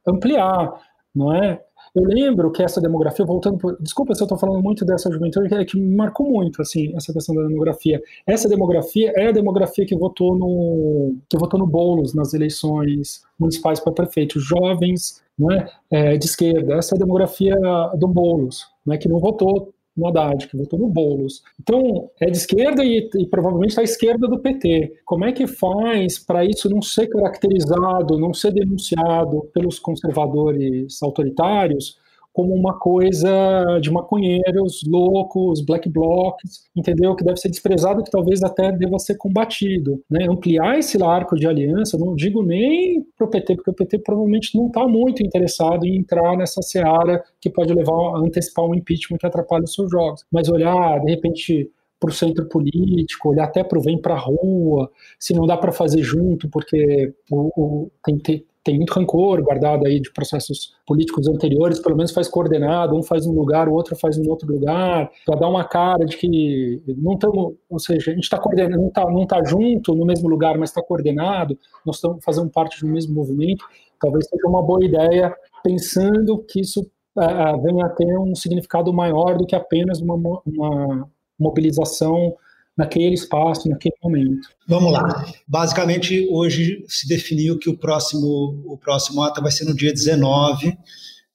ampliar, não é? Eu lembro que essa demografia, voltando, por, desculpa se eu estou falando muito dessa juventude, é que me marcou muito, assim, essa questão da demografia. Essa demografia é a demografia que votou no que votou no Boulos nas eleições municipais para prefeito, jovens, não é, é, de esquerda. Essa é a demografia do Boulos, é que não votou no Haddad, que votou no Boulos. Então, é de esquerda e, e provavelmente está à esquerda do PT. Como é que faz para isso não ser caracterizado, não ser denunciado pelos conservadores autoritários como uma coisa de maconheiros, loucos, black blocs, entendeu? Que deve ser desprezado, que talvez até deva ser combatido. Né? Ampliar esse arco de aliança, não digo nem para o PT, porque o PT provavelmente não está muito interessado em entrar nessa seara que pode levar a antecipar um impeachment que atrapalha os seus jogos. Mas olhar, de repente, para o centro político, olhar até para o vem para a rua, se não dá para fazer junto, porque o, o, tem, tem, tem muito rancor guardado aí de processos políticos anteriores, pelo menos faz coordenado, um faz um lugar, o outro faz em outro lugar, para dar uma cara de que não estamos, ou seja, a gente está coordenado, não está não tá junto no mesmo lugar, mas está coordenado, nós estamos fazendo parte do mesmo movimento, talvez seja uma boa ideia, pensando que isso uh, venha a ter um significado maior do que apenas uma, uma mobilização naquele espaço, naquele momento. Vamos lá. Basicamente, hoje se definiu que o próximo, o próximo ato vai ser no dia 19,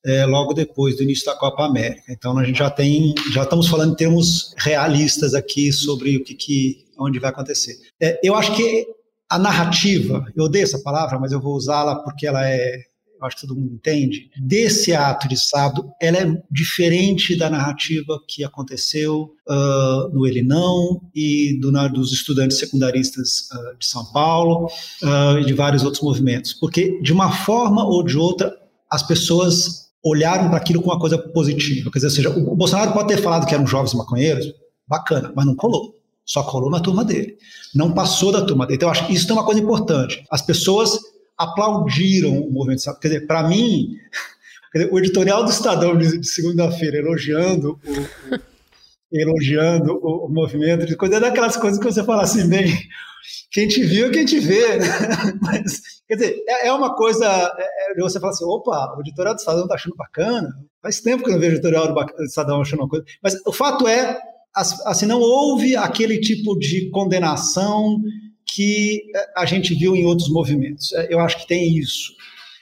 é, logo depois do início da Copa América. Então, a gente já tem, já estamos falando em termos realistas aqui sobre o que, que onde vai acontecer. É, eu acho que a narrativa, eu odeio essa palavra, mas eu vou usá-la porque ela é acho que todo mundo entende, desse ato de sábado, ela é diferente da narrativa que aconteceu uh, no Ele Não e do, na, dos estudantes secundaristas uh, de São Paulo uh, e de vários outros movimentos. Porque, de uma forma ou de outra, as pessoas olharam para aquilo com uma coisa positiva. Quer dizer, seja, o Bolsonaro pode ter falado que eram jovens maconheiros, bacana, mas não colou. Só colou na turma dele. Não passou da turma dele. Então, eu acho que isso é uma coisa importante. As pessoas aplaudiram o movimento. Quer dizer, para mim, <laughs> o editorial do Estadão de segunda-feira elogiando o, elogiando o, movimento, de coisa, é daquelas coisas que você fala assim, bem, quem te viu é quem te vê? <laughs> Mas, quer dizer, é, é uma coisa, é, é, você fala assim, opa, o editorial do Estadão está achando bacana, faz tempo que eu não vejo o editorial do Estadão achando uma coisa, mas o fato é, assim, não houve aquele tipo de condenação que é, a gente viu em outros movimentos. É, eu acho que tem isso.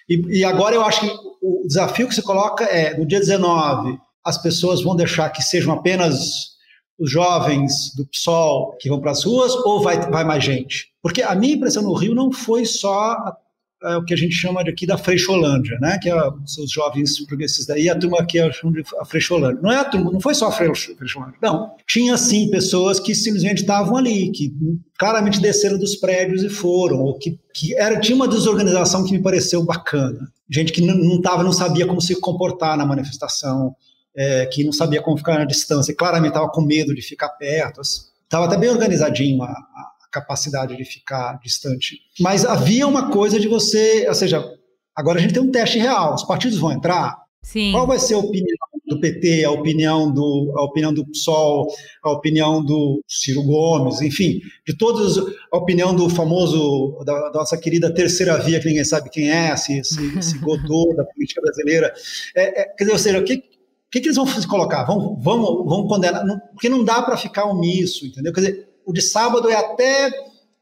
E, e agora eu acho que o desafio que se coloca é, no dia 19, as pessoas vão deixar que sejam apenas os jovens do PSOL que vão para as ruas ou vai, vai mais gente? Porque a minha impressão no Rio não foi só é, o que a gente chama de aqui da Freixolândia, né? que é os jovens progressistas daí, a turma aqui é de a Freixolândia. Não é a turma, não foi só a Freixolândia, não. Tinha sim pessoas que simplesmente estavam ali, que claramente desceram dos prédios e foram, ou que, que era, tinha uma desorganização que me pareceu bacana. Gente que não, não, tava, não sabia como se comportar na manifestação, é, que não sabia como ficar na distância, claramente estava com medo de ficar perto. Estava até bem organizadinho a, a, capacidade de ficar distante. Mas havia uma coisa de você, ou seja, agora a gente tem um teste real. Os partidos vão entrar. Sim. Qual vai ser a opinião do PT, a opinião do, a opinião do PSOL, a opinião do Ciro Gomes, enfim, de todos, a opinião do famoso, da, da nossa querida terceira via, que ninguém sabe quem é, esse, esse, esse <laughs> Godot da política brasileira. É, é, quer dizer, ou seja, o que, o que, que eles vão colocar? Vão, vão, vão condenar? Não, porque não dá para ficar omisso, entendeu? Quer dizer, o de sábado é até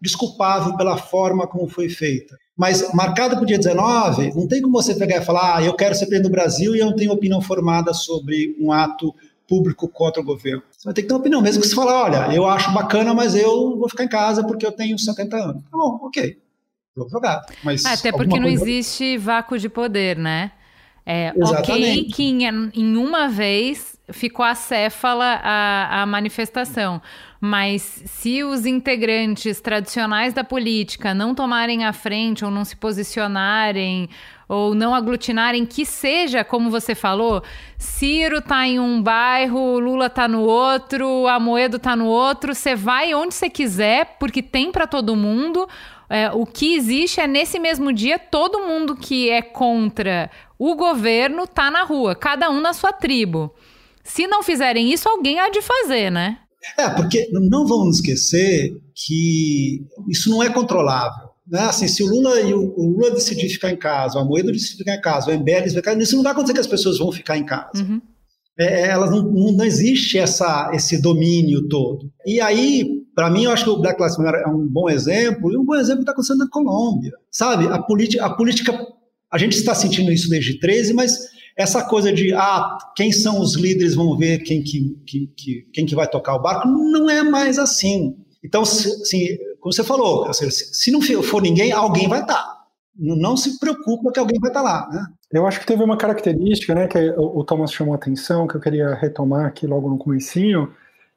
desculpável pela forma como foi feita. Mas marcado para o dia 19, não tem como você pegar e falar, ah, eu quero ser presidente do Brasil e eu não tenho opinião formada sobre um ato público contra o governo. Você vai ter que ter uma opinião, mesmo que você fale, olha, eu acho bacana, mas eu vou ficar em casa porque eu tenho 70 anos. Tá bom, ok. Vou jogar. Mas ah, Até porque não existe vácuo de poder, né? É, ok que em, em, uma vez ficou acéfala a, a manifestação, mas se os integrantes tradicionais da política não tomarem a frente ou não se posicionarem ou não aglutinarem, que seja, como você falou, Ciro tá em um bairro, Lula tá no outro, Amoedo tá no outro, você vai onde você quiser, porque tem para todo mundo. É, o que existe é nesse mesmo dia todo mundo que é contra o governo tá na rua, cada um na sua tribo. Se não fizerem isso, alguém há de fazer, né? É, porque não vamos esquecer que isso não é controlável. Né? Assim, se o Lula e o, o Lula decidir ficar em casa, o Amoedo decidir ficar em casa, o MBL ficar em casa, isso não vai acontecer que as pessoas vão ficar em casa. Uhum. É, é elas não, não, não, existe essa, esse domínio todo. E aí, para mim, eu acho que o Black Lives Matter é um bom exemplo, e um bom exemplo está acontecendo na Colômbia. Sabe, a, política, a política a gente está sentindo isso desde 13, mas essa coisa de ah, quem são os líderes, vamos ver quem que, que, que, quem que vai tocar o barco, não é mais assim. Então, assim, como você falou, se não for ninguém, alguém vai estar. Não se preocupa que alguém vai estar lá. Né? Eu acho que teve uma característica né, que o Thomas chamou a atenção, que eu queria retomar aqui logo no comecinho,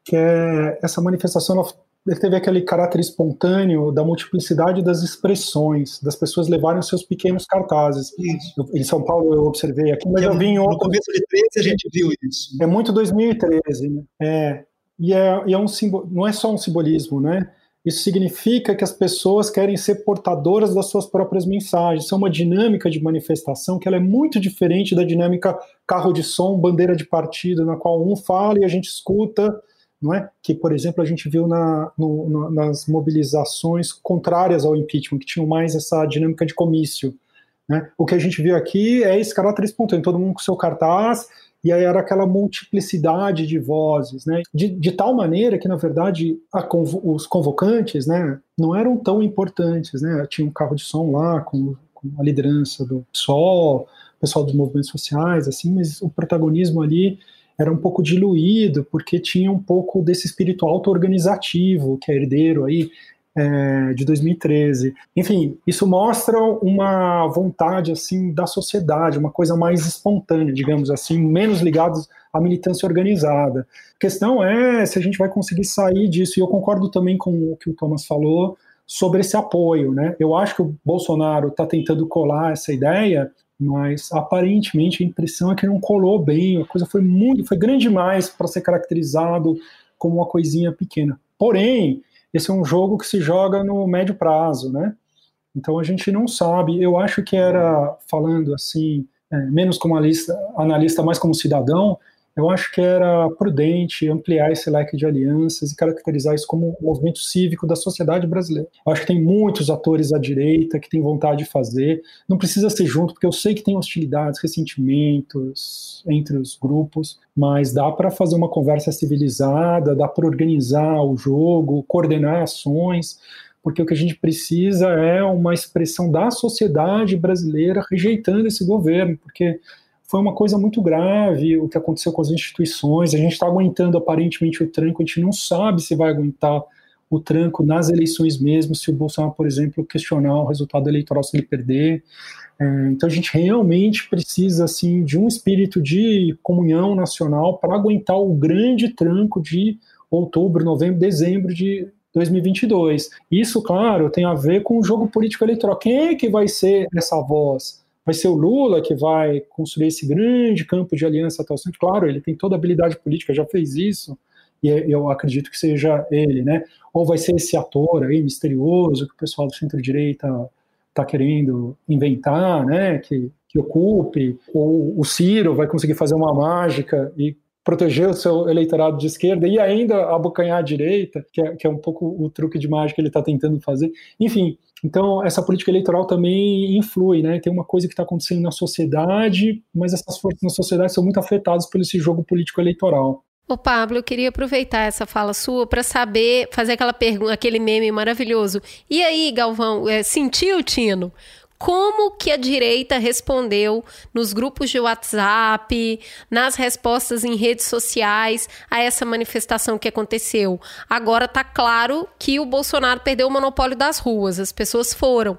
que é essa manifestação ele teve aquele caráter espontâneo da multiplicidade das expressões, das pessoas levarem seus pequenos cartazes. Isso. Em São Paulo eu observei aqui, mas eu vi em outro... No começo de 13 a gente viu isso. Né? É muito 2013, né? É, e é, e é um simbol... não é só um simbolismo, né? Isso significa que as pessoas querem ser portadoras das suas próprias mensagens. Isso é uma dinâmica de manifestação que ela é muito diferente da dinâmica carro de som, bandeira de partido, na qual um fala e a gente escuta não é? Que, por exemplo, a gente viu na, no, no, nas mobilizações contrárias ao impeachment, que tinham mais essa dinâmica de comício. Né? O que a gente viu aqui é esse caráter espontâneo, todo mundo com seu cartaz, e aí era aquela multiplicidade de vozes, né? De, de tal maneira que, na verdade, os convocantes né, não eram tão importantes. Né? Tinha um carro de som lá com, com a liderança do PSOL, pessoal dos movimentos sociais, assim, mas o protagonismo ali era um pouco diluído, porque tinha um pouco desse espírito auto-organizativo, que é herdeiro aí é, de 2013. Enfim, isso mostra uma vontade assim da sociedade, uma coisa mais espontânea, digamos assim, menos ligados à militância organizada. A questão é se a gente vai conseguir sair disso, e eu concordo também com o que o Thomas falou sobre esse apoio, né? Eu acho que o Bolsonaro está tentando colar essa ideia mas aparentemente a impressão é que não colou bem, a coisa foi muito, foi grande demais para ser caracterizado como uma coisinha pequena. Porém, esse é um jogo que se joga no médio prazo, né? Então a gente não sabe. Eu acho que era falando assim, é, menos como analista, analista, mais como cidadão. Eu acho que era prudente ampliar esse leque de alianças e caracterizar isso como um movimento cívico da sociedade brasileira. Eu acho que tem muitos atores à direita que têm vontade de fazer, não precisa ser junto, porque eu sei que tem hostilidades, ressentimentos entre os grupos, mas dá para fazer uma conversa civilizada, dá para organizar o jogo, coordenar ações porque o que a gente precisa é uma expressão da sociedade brasileira rejeitando esse governo, porque foi uma coisa muito grave o que aconteceu com as instituições. A gente está aguentando aparentemente o tranco, a gente não sabe se vai aguentar o tranco nas eleições mesmo, se o Bolsonaro, por exemplo, questionar o resultado eleitoral se ele perder. É, então a gente realmente precisa assim de um espírito de comunhão nacional para aguentar o grande tranco de outubro, novembro, dezembro de 2022. Isso, claro, tem a ver com o jogo político eleitoral. Quem é que vai ser essa voz? Vai ser o Lula que vai construir esse grande campo de aliança até o centro. Claro, ele tem toda a habilidade política, já fez isso, e é, eu acredito que seja ele, né? Ou vai ser esse ator aí misterioso que o pessoal do centro-direita está querendo inventar, né? Que, que ocupe, ou o Ciro vai conseguir fazer uma mágica e proteger o seu eleitorado de esquerda e ainda abocanhar a direita, que é, que é um pouco o truque de mágica que ele está tentando fazer. Enfim, então, essa política eleitoral também influi, né? Tem uma coisa que está acontecendo na sociedade, mas essas forças na sociedade são muito afetadas por esse jogo político eleitoral. Ô Pablo, eu queria aproveitar essa fala sua para saber, fazer aquela pergunta, aquele meme maravilhoso. E aí, Galvão, é, sentiu, Tino? Como que a direita respondeu nos grupos de WhatsApp, nas respostas em redes sociais a essa manifestação que aconteceu. Agora está claro que o Bolsonaro perdeu o monopólio das ruas, as pessoas foram.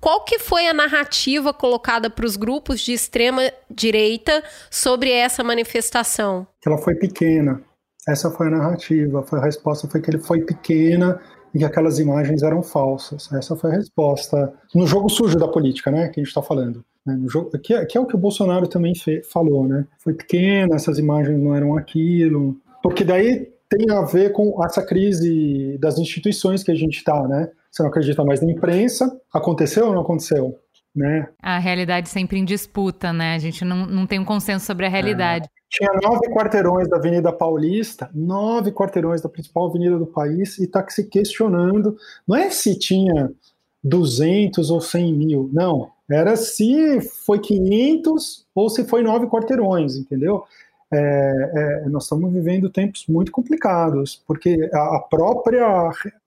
Qual que foi a narrativa colocada para os grupos de extrema direita sobre essa manifestação? Ela foi pequena. Essa foi a narrativa. A resposta foi que ele foi pequena e que aquelas imagens eram falsas. Essa foi a resposta no jogo sujo da política, né, que a gente está falando. Né, jogo, que, é, que, é o que o Bolsonaro também fe, falou, né? Foi pequena, essas imagens não eram aquilo, porque daí tem a ver com essa crise das instituições que a gente está, né? Você não acredita mais na imprensa? Aconteceu ou não aconteceu? Né? A realidade sempre em disputa, né? A gente não, não tem um consenso sobre a realidade. É. Tinha nove quarteirões da Avenida Paulista, nove quarteirões da principal avenida do país, e está se questionando, não é se tinha 200 ou 100 mil, não, era se foi 500 ou se foi nove quarteirões, entendeu? É, é, nós estamos vivendo tempos muito complicados, porque a, a própria,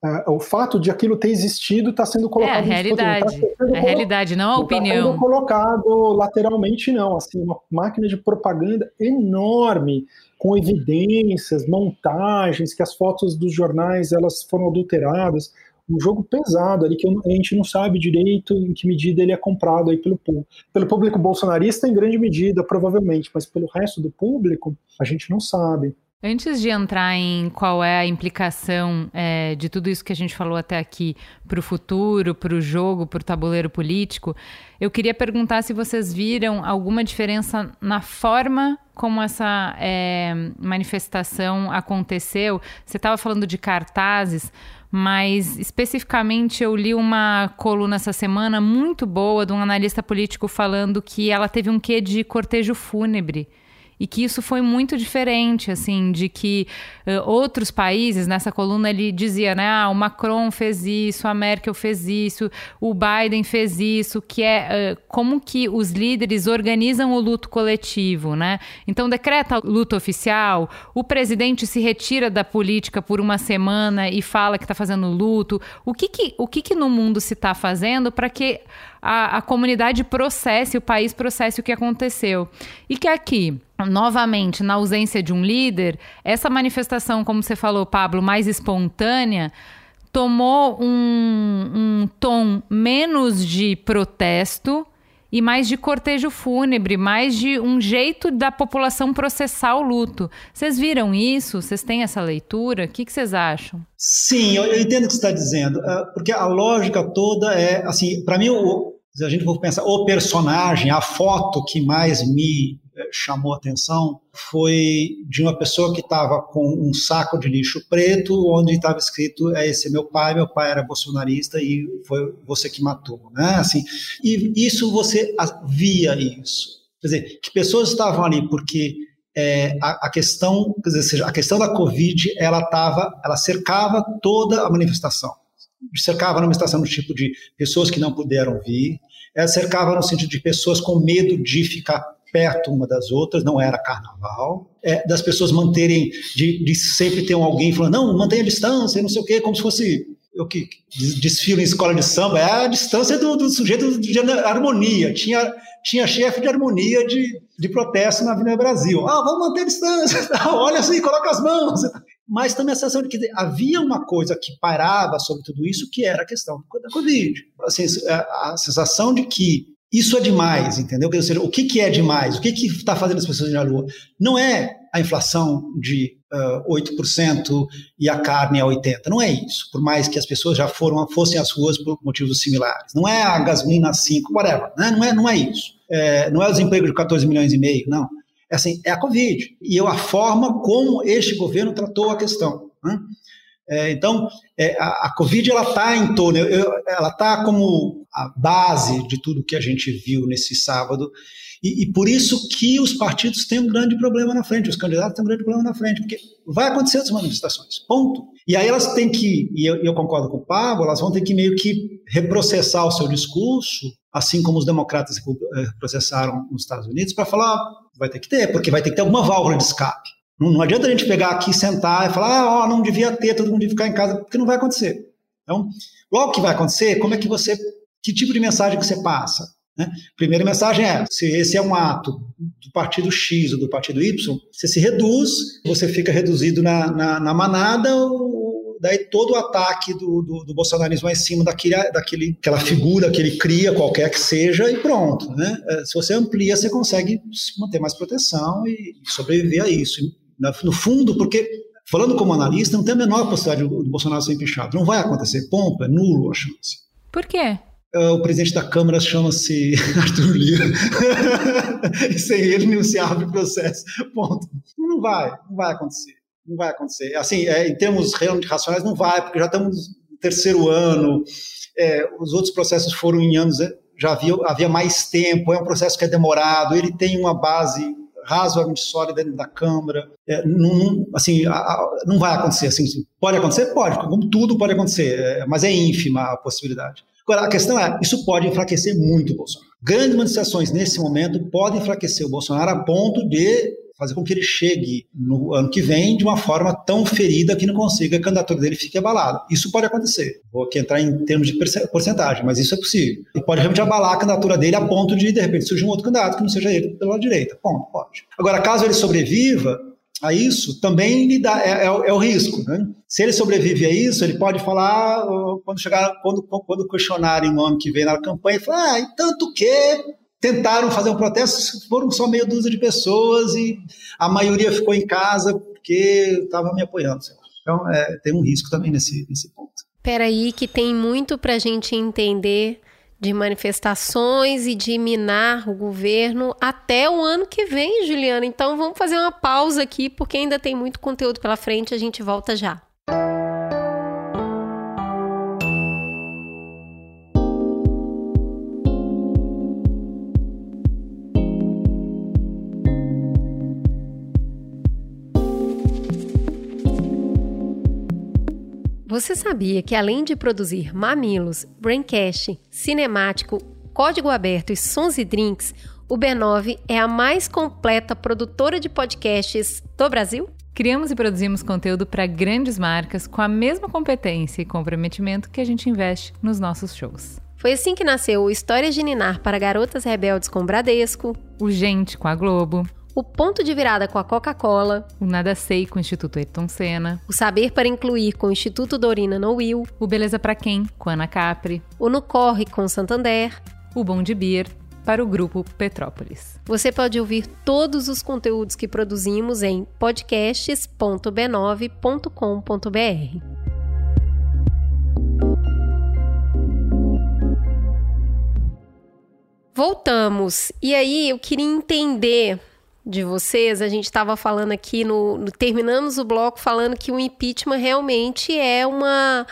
a, o fato de aquilo ter existido está sendo colocado... É a realidade, tá a realidade, não a opinião. Está sendo colocado lateralmente, não, assim, uma máquina de propaganda enorme, com evidências, montagens, que as fotos dos jornais elas foram adulteradas, um jogo pesado ali que a gente não sabe direito em que medida ele é comprado aí pelo público. Pelo público bolsonarista, em grande medida, provavelmente, mas pelo resto do público, a gente não sabe. Antes de entrar em qual é a implicação é, de tudo isso que a gente falou até aqui para o futuro, para o jogo, para o tabuleiro político, eu queria perguntar se vocês viram alguma diferença na forma como essa é, manifestação aconteceu. Você estava falando de cartazes, mas especificamente eu li uma coluna essa semana muito boa de um analista político falando que ela teve um quê de cortejo fúnebre e que isso foi muito diferente, assim, de que uh, outros países, nessa coluna ele dizia, né, ah, o Macron fez isso, a Merkel fez isso, o Biden fez isso, que é uh, como que os líderes organizam o luto coletivo, né? Então decreta luto oficial, o presidente se retira da política por uma semana e fala que está fazendo luto. O que que, o que que no mundo se está fazendo para que a, a comunidade processe, o país processe o que aconteceu. E que aqui, novamente, na ausência de um líder, essa manifestação, como você falou, Pablo, mais espontânea, tomou um, um tom menos de protesto e mais de cortejo fúnebre, mais de um jeito da população processar o luto. Vocês viram isso? Vocês têm essa leitura? O que, vocês acham? Sim, eu, entendo o que você está dizendo, ah, porque a lógica toda é, assim, para mim, o, se a gente for pensar, o personagem, a foto que mais me chamou atenção foi de uma pessoa que estava com um saco de lixo preto, onde estava escrito: é esse meu pai, meu pai era bolsonarista e foi você que matou, né? Assim, e isso você via isso, quer dizer, que pessoas estavam ali porque é, a, a, questão, quer dizer, a questão da Covid, ela tava, ela cercava toda a manifestação. Cercava a manifestação no tipo de pessoas que não puderam vir, ela cercava no sentido de pessoas com medo de ficar perto uma das outras, não era carnaval, é, das pessoas manterem, de, de sempre ter alguém falando, não, mantenha a distância, não sei o quê, como se fosse eu que desfilo em escola de samba, é a distância do, do sujeito de harmonia. Tinha, tinha chefe de harmonia de, de protesto na Avenida Brasil. Ah, vamos manter a distância, <laughs> olha assim, coloca as mãos. Mas também a sensação de que havia uma coisa que parava sobre tudo isso, que era a questão da Covid. Assim, a sensação de que isso é demais, entendeu? Ou seja, o que, que é demais? O que está fazendo as pessoas ir à rua? Não é a inflação de uh, 8% e a carne a 80%. Não é isso. Por mais que as pessoas já foram, fossem às ruas por motivos similares. Não é a gasolina a 5, whatever. Né? Não, é, não é isso. É, não é o desemprego de 14 milhões e meio, não. É, assim, é a Covid. E a forma como este governo tratou a questão. Né? É, então, é, a, a, Covid ela está em torno, eu, ela está como a base de tudo que a gente viu nesse sábado, e, e, por isso que os partidos têm um grande problema na frente, os candidatos têm um grande problema na frente, porque vai acontecer as manifestações, ponto. E aí elas têm que, e eu, eu concordo com o Pablo, elas vão ter que meio que reprocessar o seu discurso, assim como os democratas processaram nos Estados Unidos, para falar, vai ter que ter, porque vai ter que ter alguma válvula de escape. Não, não adianta a gente pegar aqui, sentar e falar, ah, ó, não devia ter, todo mundo devia ficar em casa, porque não vai acontecer. Então, logo que vai acontecer, como é que você, que tipo de mensagem que você passa? Né? Primeira mensagem é: se esse é um ato do partido X ou do partido Y, você se reduz, você fica reduzido na, na, na manada, ou, daí todo o ataque do, do, do, bolsonarismo é em cima daquele, daquele, figura que ele cria, qualquer que seja, e pronto. Né? É, se você amplia, você consegue manter mais proteção e sobreviver a isso no fundo, porque, falando como analista, não tem a menor possibilidade do Bolsonaro ser empichado. Não vai acontecer. Ponto, é nulo a chance. Por quê? Uh, o presidente da Câmara chama-se <laughs> Arthur Lira. e sem ele não se abre o processo. Ponto. Não vai, não vai acontecer. Não vai acontecer. Assim, é, em termos realmente racionais, não vai, porque já estamos no terceiro ano. É, os outros processos foram em anos, é, já havia, havia mais tempo, é um processo que é demorado, ele tem uma base razoavelmente sólida dentro da Câmara. É, não, não, assim, não vai acontecer. Assim, pode acontecer? Pode, como tudo pode acontecer, é, mas é ínfima a possibilidade. Agora, a questão é, isso pode enfraquecer muito o Bolsonaro. Grandes manifestações nesse momento podem enfraquecer o Bolsonaro a ponto de fazer com que ele chegue no ano que vem de uma forma tão ferida que não consiga, a candidatura dele fique abalada. Isso pode acontecer. Vou aqui entrar em termos de porcentagem, mas isso é possível. E pode realmente abalar a candidatura dele a ponto de, de repente, surgir um outro candidato que não seja ele pela direita. Ponto, pode. Agora, caso ele sobreviva, a isso, também lhe dá, é, é, é, o risco. Né? Se ele sobrevive a isso, ele pode falar, quando chegar, quando, quando questionarem o ano que vem na campanha, falar, ah, e tanto que tentaram fazer um protesto, foram só meia dúzia de pessoas e a maioria ficou em casa porque estava me apoiando. Então, é, tem um risco também nesse, nesse ponto. Peraí, que tem muito para a gente entender de manifestações e de minar o governo até o ano que vem, Juliana. Então, vamos fazer uma pausa aqui, porque ainda tem muito conteúdo pela frente. A gente volta já. Você sabia que além de produzir mamilos, braincast, cinemático, código aberto e sons e drinks, o B9 é a mais completa produtora de podcasts do Brasil? Criamos e produzimos conteúdo para grandes marcas com a mesma competência e comprometimento que a gente investe nos nossos shows. Foi assim que nasceu o Histórias de Ninar para Garotas Rebeldes com Bradesco, o Gente com a Globo, o ponto de virada com a Coca-Cola, o Nada Sei com o Instituto Ayrton Senna, o Saber para Incluir com o Instituto Dorina No Will, o Beleza para Quem com Ana Capri, o No Corre com Santander, o Bom de Beer para o grupo Petrópolis. Você pode ouvir todos os conteúdos que produzimos em podcasts.b9.com.br. Voltamos. E aí eu queria entender de vocês, a gente estava falando aqui no, no, terminamos o bloco falando que o impeachment realmente é uma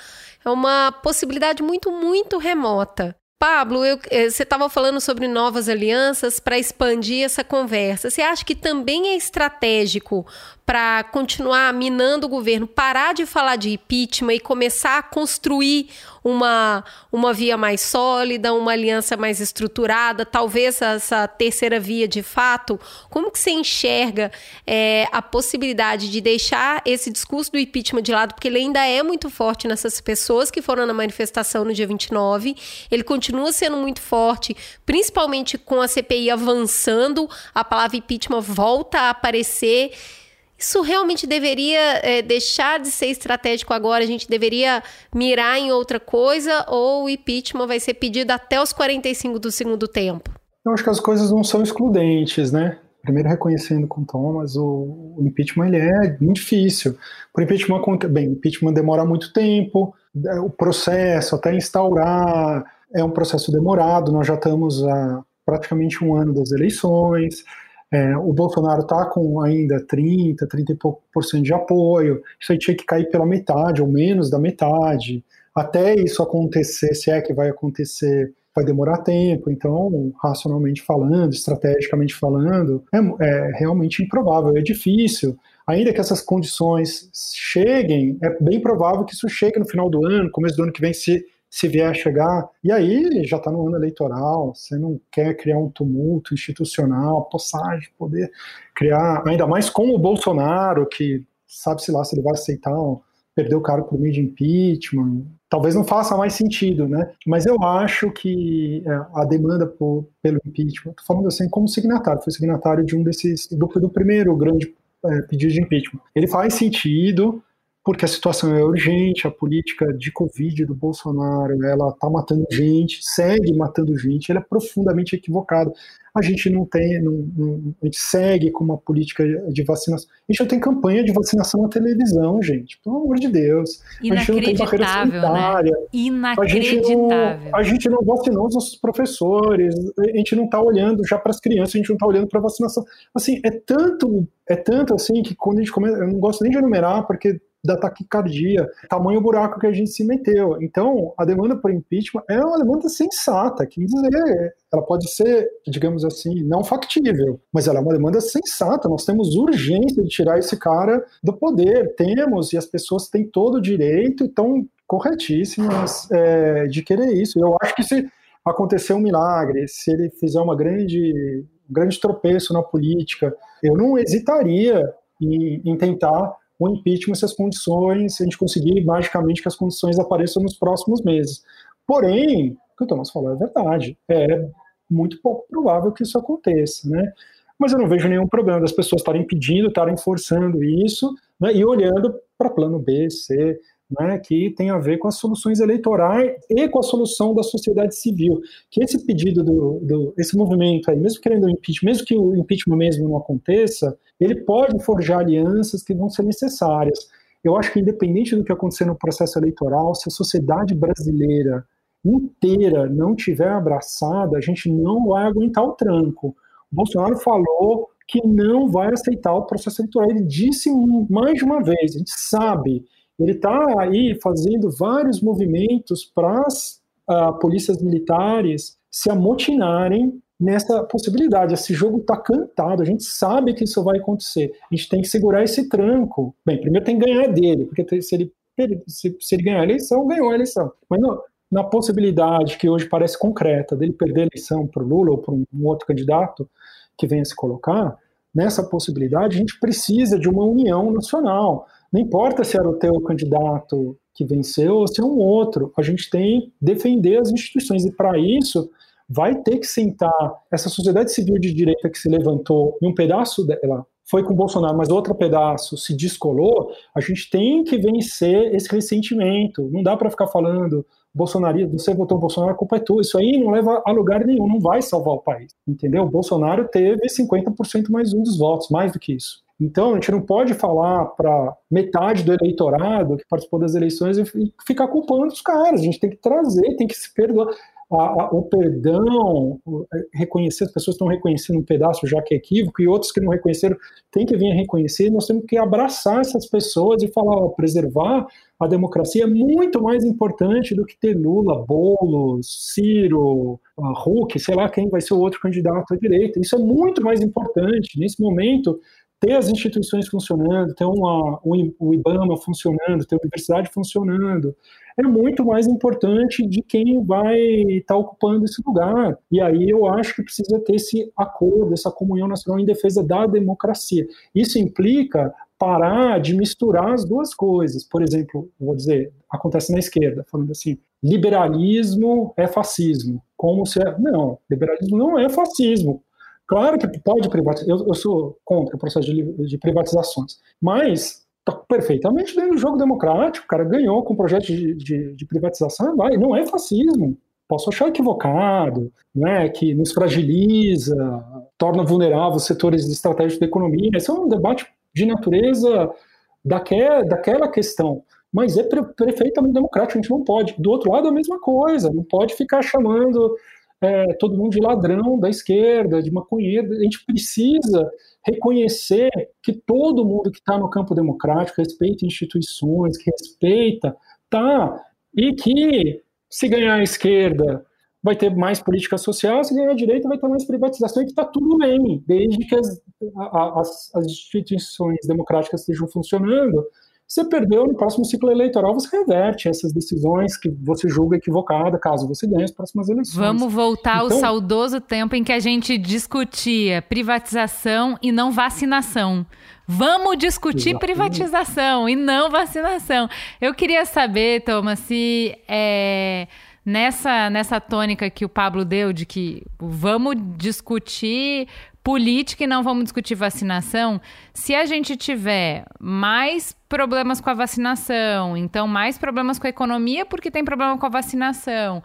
é uma possibilidade muito muito remota. Pablo, eu, eh, você estava falando sobre novas alianças para expandir essa conversa. Você acha que também é estratégico para continuar minando o governo, parar de falar de impeachment e começar a construir uma, uma via mais sólida, uma aliança mais estruturada, talvez essa terceira via de fato? Como que você enxerga é, a possibilidade de deixar esse discurso do impeachment de lado, porque ele ainda é muito forte nessas pessoas que foram na manifestação no dia 29, ele continua sendo muito forte, principalmente com a CPI avançando, a palavra impeachment volta a aparecer. Isso realmente deveria é, deixar de ser estratégico agora? A gente deveria mirar em outra coisa? Ou o impeachment vai ser pedido até os 45 do segundo tempo? Eu acho que as coisas não são excludentes, né? Primeiro, reconhecendo com Thomas, o, impeachment ele é muito difícil. Por impeachment, bem, impeachment demora muito tempo, é, o processo até instaurar é um processo demorado. Nós já estamos há praticamente um ano das eleições. É, o Bolsonaro está com ainda 30, 30 e pouco por cento de apoio. Isso aí tinha que cair pela metade ou menos da metade. Até isso acontecer, se é que vai acontecer, vai demorar tempo. Então, racionalmente falando, estrategicamente falando, é, é realmente improvável, é difícil. Ainda que essas condições cheguem, é bem provável que isso chegue no final do ano, começo do ano que vem, se se vier a chegar, e aí já está no ano eleitoral, você não quer criar um tumulto institucional, possagem de poder criar, ainda mais com o Bolsonaro, que sabe-se lá se ele vai aceitar perder o cargo por meio de impeachment, talvez não faça mais sentido, né? Mas eu acho que é, a demanda por, pelo impeachment, tô falando assim como signatário, foi signatário de um desses, do, do primeiro grande é, pedido de impeachment. Ele faz sentido, porque a situação é urgente, a política de Covid do Bolsonaro, ela está matando gente, segue matando gente, ela é profundamente equivocada. A gente não tem, não, não, a gente segue com uma política de vacinação. A gente não tem campanha de vacinação na televisão, gente, pelo amor de Deus. A gente não tem sanitária. Né? Inacreditável. A gente, não, a gente não vacinou os nossos professores, a gente não está olhando já para as crianças, a gente não está olhando para a vacinação. Assim, é tanto, é tanto assim que quando a gente começa, eu não gosto nem de enumerar, porque da taquicardia, tamanho buraco que a gente se meteu. Então, a demanda por impeachment é uma demanda sensata, quer dizer, ela pode ser, digamos assim, não factível, mas ela é uma demanda sensata. Nós temos urgência de tirar esse cara do poder, temos, e as pessoas têm todo o direito, estão corretíssimas é, de querer isso. Eu acho que se acontecer um milagre, se ele fizer uma grande, um grande tropeço na política, eu não hesitaria em, em tentar o impeachment se as condições, se a gente conseguir magicamente que as condições apareçam nos próximos meses. Porém, o que o Thomas falou é verdade. É muito pouco provável que isso aconteça, né? Mas eu não vejo nenhum problema das pessoas estarem pedindo, estarem forçando isso, né, e olhando para plano B, C, né, que tem a ver com as soluções eleitorais e com a solução da sociedade civil. Que esse pedido do, do esse movimento aí, mesmo querendo o impeachment, mesmo que o impeachment mesmo não aconteça, ele pode forjar alianças que vão ser necessárias. Eu acho que independente do que acontecer no processo eleitoral, se a sociedade brasileira inteira não tiver abraçada, a gente não vai aguentar o tranco. O Bolsonaro falou que não vai aceitar o processo eleitoral. Ele disse mais de uma vez, a gente sabe ele está aí fazendo vários movimentos para as uh, polícias militares se amotinarem nessa possibilidade. Esse jogo está cantado, a gente sabe que isso vai acontecer. A gente tem que segurar esse tranco. Bem, primeiro tem que ganhar dele, porque se ele, se, se ele ganhar a eleição, ganhou a eleição. Mas não, na possibilidade que hoje parece concreta dele perder a eleição para o Lula ou para um outro candidato que venha se colocar, nessa possibilidade a gente precisa de uma união nacional. Não importa se era o teu candidato que venceu ou se é um outro, a gente tem que defender as instituições e para isso vai ter que sentar essa sociedade civil de direita que se levantou e um pedaço dela foi com Bolsonaro, mas outro pedaço se descolou, a gente tem que vencer esse ressentimento. Não dá para ficar falando bolsonarista, você votou Bolsonaro, a culpa é tua. Isso aí não leva a lugar nenhum, não vai salvar o país. Entendeu? Bolsonaro teve 50% mais um dos votos, mais do que isso. Então, a gente não pode falar para metade do eleitorado que participou das eleições e ficar culpando os caras. A gente tem que trazer, tem que se perdoar. a, a, o perdão, é, reconhecer, as pessoas estão reconhecendo um pedaço já que é equívoco, e outros que não reconheceram têm que vir a reconhecer, nós temos que abraçar essas pessoas e falar, ó, preservar a democracia é muito mais importante do que ter Lula, Boulos, Ciro, Huck, sei lá quem vai ser o outro candidato à direita. Isso é muito mais importante. Nesse momento, ter as instituições funcionando, ter uma, o IBAMA funcionando, ter a universidade funcionando, é muito mais importante de quem vai estar tá ocupando esse lugar. E aí eu acho que precisa ter esse acordo, essa comunhão nacional em defesa da democracia. Isso implica parar de misturar as duas coisas. Por exemplo, vou dizer, acontece na esquerda, falando assim, liberalismo é fascismo. Como se é... Não, liberalismo não é fascismo. Claro que pode privatizar, eu, eu sou contra o processo de, de privatizações, mas está perfeitamente dentro do jogo democrático, o cara ganhou com o projeto de, de, de privatização, vai, não é fascismo. Posso achar equivocado, né, que nos fragiliza, torna vulnerável setores estratégicos da economia. Esse é um debate de natureza daquela, daquela questão mas é perfeitamente democrático, a gente não pode. Do outro lado, a mesma coisa, não pode ficar chamando é, todo mundo de ladrão da esquerda, de maconheiro. A gente precisa reconhecer que todo mundo que está no campo democrático respeita instituições, que respeita, tá? E que se ganhar a esquerda vai ter mais política social, se ganhar a direita vai ter mais privatização, e que está tudo bem, desde que as, as, as instituições democráticas estejam funcionando você perdeu no próximo ciclo eleitoral, você reverte essas decisões que você julga equivocada, caso você ganhe as próximas eleições. Vamos voltar então, ao saudoso tempo em que a gente discutia privatização e não vacinação. Vamos discutir exatamente. privatização e não vacinação. Eu queria saber, Thomas, se é, nessa, nessa tônica que o Pablo deu de que vamos discutir política e não vamos discutir vacinação, se a gente tiver mais problemas com a vacinação, então mais problemas com a economia porque tem problema com a vacinação,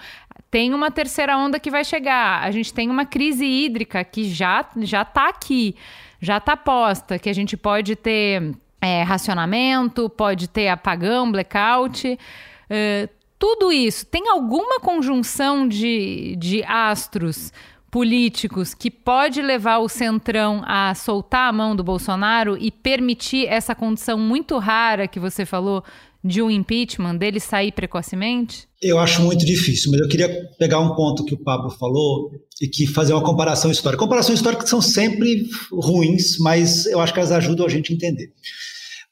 tem uma terceira onda que vai chegar, a gente tem uma crise hídrica que já já está aqui, já está posta, que a gente pode ter é, racionamento, pode ter apagão, blackout. Uh, tudo isso tem alguma conjunção de, de astros políticos que pode levar o Centrão a soltar a mão do Bolsonaro e permitir essa condição muito rara que você falou de um impeachment, dele sair precocemente? Eu acho muito difícil, mas eu queria pegar um ponto que o Pablo falou e que fazer uma comparação histórica. Comparações históricas são sempre ruins, mas eu acho que elas ajudam a gente a entender.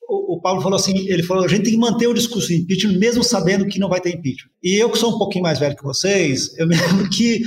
O, Pablo falou assim, ele falou, a gente tem que manter o discurso de impeachment mesmo sabendo que não vai ter impeachment. E eu que sou um pouquinho mais velho que vocês, eu me <laughs> lembro que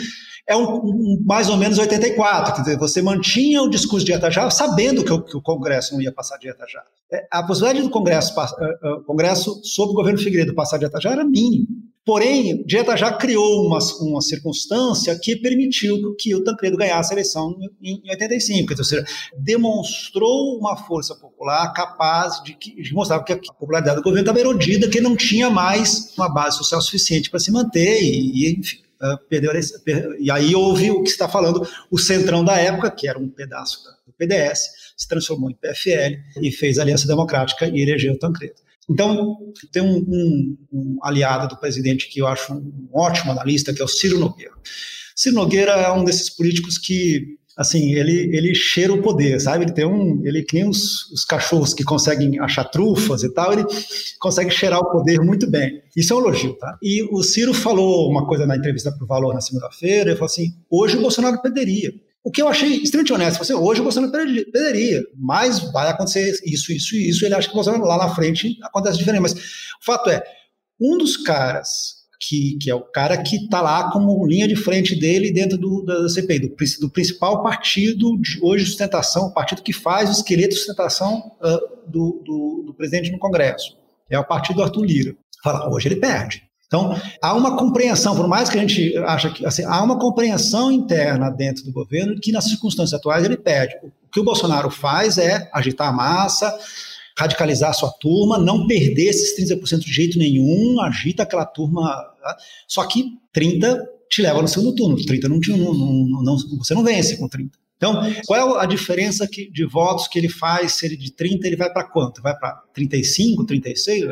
é um, um, mais ou menos 84, quer dizer, você mantinha o discurso de Ietajá sabendo que o, que o Congresso não ia passar de Ietajá. É, a possibilidade do Congresso, uh, uh, Congresso sob o governo Figueiredo passar de Ietajá era mínima. Porém, Dieta já criou uma, uma circunstância que permitiu que o Tancredo ganhasse a eleição em, em 85. Ou seja, demonstrou uma força popular capaz de, de mostrar que a popularidade do governo estava erodida, que não tinha mais uma base social suficiente para se manter, e, e enfim. Uh, perdeu a, e aí houve o que está falando, o centrão da época, que era um pedaço do PDS, se transformou em PFL e fez Aliança Democrática e elegeu Tancredo. Então, tem um, um, um, aliado do presidente que eu acho um ótimo analista, que é o Ciro Nogueira. Ciro Nogueira é um desses políticos que, assim, ele, ele cheira o poder, sabe? Ele tem um, ele que nem os, os cachorros que conseguem achar trufas e tal, ele consegue cheirar o poder muito bem. Isso é um elogio, tá? E o Ciro falou uma coisa na entrevista para o Valor na segunda-feira, ele falou assim, hoje o Bolsonaro perderia. O que eu achei extremamente honesto, você, hoje o Bolsonaro perderia, mas vai acontecer isso, isso e isso, ele acha que o Bolsonaro lá na frente acontece diferente. Mas o fato é, um dos caras que, que é o cara que está lá como linha de frente dele dentro do, da CPI, do, do principal partido de hoje de sustentação, o partido que faz o esqueleto de sustentação uh, do, do, do presidente no Congresso. É o partido do Arthur Lira. Fala, hoje ele perde. Então, há uma compreensão, por mais que a gente acha que assim, há uma compreensão interna dentro do governo que nas circunstâncias atuais ele pede. O que o Bolsonaro faz é agitar a massa, radicalizar a sua turma, não perder esses 30% de jeito nenhum, agita aquela turma. Tá? Só que 30 te leva no segundo turno, 30 não, não, não, não você não vence com 30. Então, qual é a diferença que, de votos que ele faz? Se ele de 30, ele vai para quanto? Vai para 35, 36?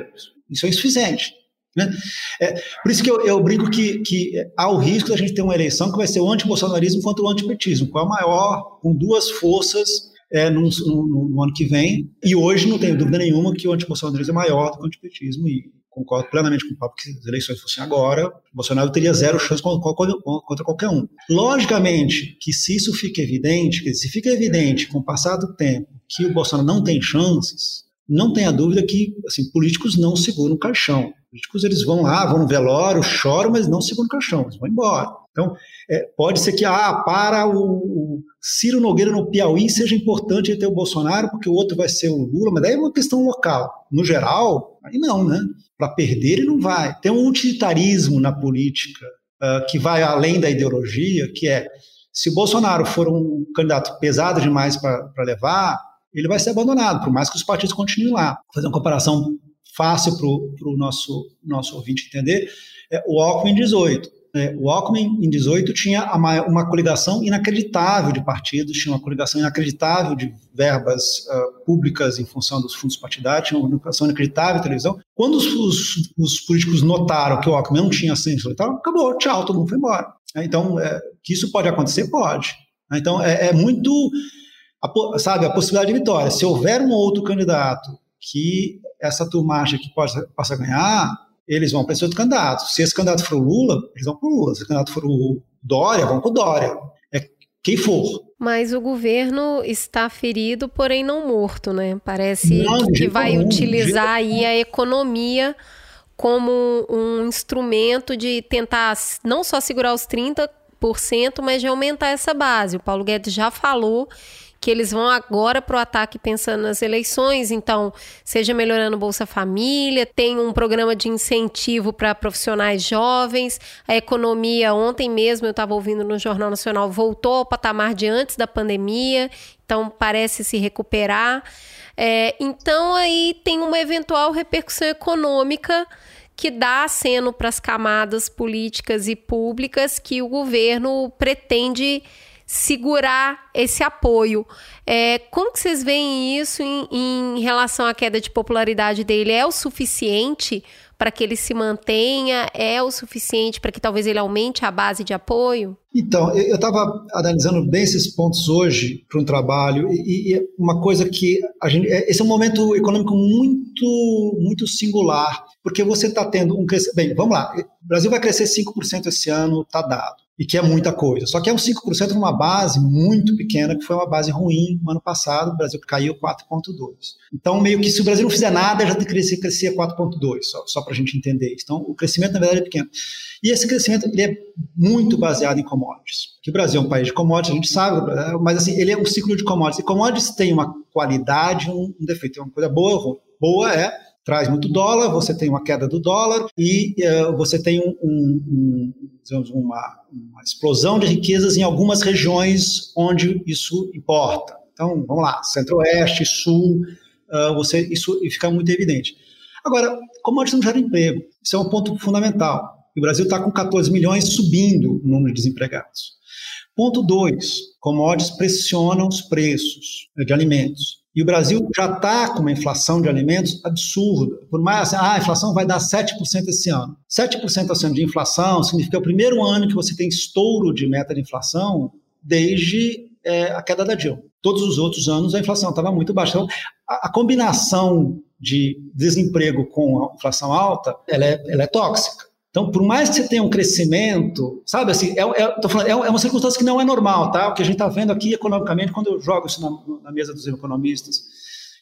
Isso é insuficiente. Né? É, por isso que eu, eu brinco que, que há o risco da gente ter uma eleição que vai ser o antibolsonarismo contra o antipetismo, qual é o maior, com duas forças é, no, no, no, ano que vem. E hoje não tenho dúvida nenhuma que o antibolsonarismo é maior do que o antipetismo. E concordo plenamente com o papo que as eleições fossem agora, Bolsonaro teria zero chance contra, contra qualquer um. Logicamente que se isso fica evidente, que se fica evidente com o passar do tempo que o Bolsonaro não tem chances, não tenha dúvida que assim, políticos não seguram o caixão. Políticos eles vão lá, vão no velório, choram, mas não seguram o caixão, eles vão embora. Então, é, pode ser que ah, para o, o, Ciro Nogueira no Piauí seja importante ter o Bolsonaro, porque o outro vai ser o Lula, mas daí é uma questão local. No geral, aí não, né? Para perder ele não vai. Tem um utilitarismo na política uh, que vai além da ideologia, que é se o Bolsonaro for um candidato pesado demais para levar, ele vai ser abandonado, por mais que os partidos continuem lá. Vou fazer uma comparação fácil para o nosso, nosso ouvinte entender. É, o Alckmin 18. É, o Alckmin, em 18, tinha uma coligação inacreditável de partidos, tinha uma coligação inacreditável de verbas uh, públicas em função dos fundos partidários, tinha uma coligação inacreditável de televisão. Quando os, os, os, políticos notaram que o Alckmin não tinha ascensão e tal, acabou, tchau, todo mundo foi embora. Então, é, que isso pode acontecer? Pode. Então, é, é muito a, sabe, a possibilidade de vitória. Se houver um outro candidato que essa turma acha que possa ganhar, eles vão para esse outro candidato. Se esse candidato for o Lula, eles vão para o Lula. Se o candidato for o Dória, vão para o Dória. É quem for. Mas o governo está ferido, porém não morto, né? Parece não, que vai utilizar aí a economia como um instrumento de tentar não só segurar os 30%, mas de aumentar essa base. O Paulo Guedes já falou que eles vão agora para o ataque pensando nas eleições, então, seja melhorando Bolsa Família, tem um programa de incentivo para profissionais jovens, a economia, ontem mesmo eu estava ouvindo no Jornal Nacional, voltou ao patamar de antes da pandemia, então parece se recuperar. É, então, aí tem uma eventual repercussão econômica que dá aceno para as camadas políticas e públicas que o governo pretende segurar esse apoio. É, como que vocês veem isso em, em relação à queda de popularidade dele? É o suficiente para que ele se mantenha? É o suficiente para que talvez ele aumente a base de apoio? Então, eu estava analisando bem esses pontos hoje para um trabalho e, e, uma coisa que a gente, é, esse é um momento econômico muito, muito singular, porque você está tendo um crescimento. Bem, vamos lá. O Brasil vai crescer 5% esse ano, está dado e que é muita coisa. Só que é um 5% numa base muito pequena, que foi uma base ruim no ano passado, o Brasil caiu 4,2%. Então, meio que se o Brasil não fizer nada, já crescer, crescer 4,2%, só, só para a gente entender isso. Então, o crescimento, na verdade, é pequeno. E esse crescimento ele é muito baseado em commodities. Que o Brasil é um país de commodities, a gente sabe, mas assim, ele é um ciclo de commodities. E commodities tem uma qualidade, um, um defeito, é uma coisa boa ou ruim. Boa é traz muito dólar, você tem uma queda do dólar e uh, você tem um, um, um, uma, uma, explosão de riquezas em algumas regiões onde isso importa. Então, vamos lá, centro-oeste, sul, uh, você, isso fica muito evidente. Agora, commodities não gera emprego, isso é um ponto fundamental. O Brasil está com 14 milhões subindo o número de desempregados. Ponto 2, commodities pressionam os preços de alimentos. E o Brasil já está com uma inflação de alimentos absurda. Por mais assim, ah, a inflação vai dar 7% esse ano. 7% esse ano de inflação significa o primeiro ano que você tem estouro de meta de inflação desde é, a queda da Dilma. Todos os outros anos a inflação estava muito baixa. Então, a, a, combinação de desemprego com a inflação alta, ela é, ela é tóxica. Então, por mais que você tenha um crescimento, sabe assim, é, é, falando, é, uma circunstância que não é normal, tá? O que a gente está vendo aqui economicamente, quando eu jogo isso na, na, mesa dos economistas,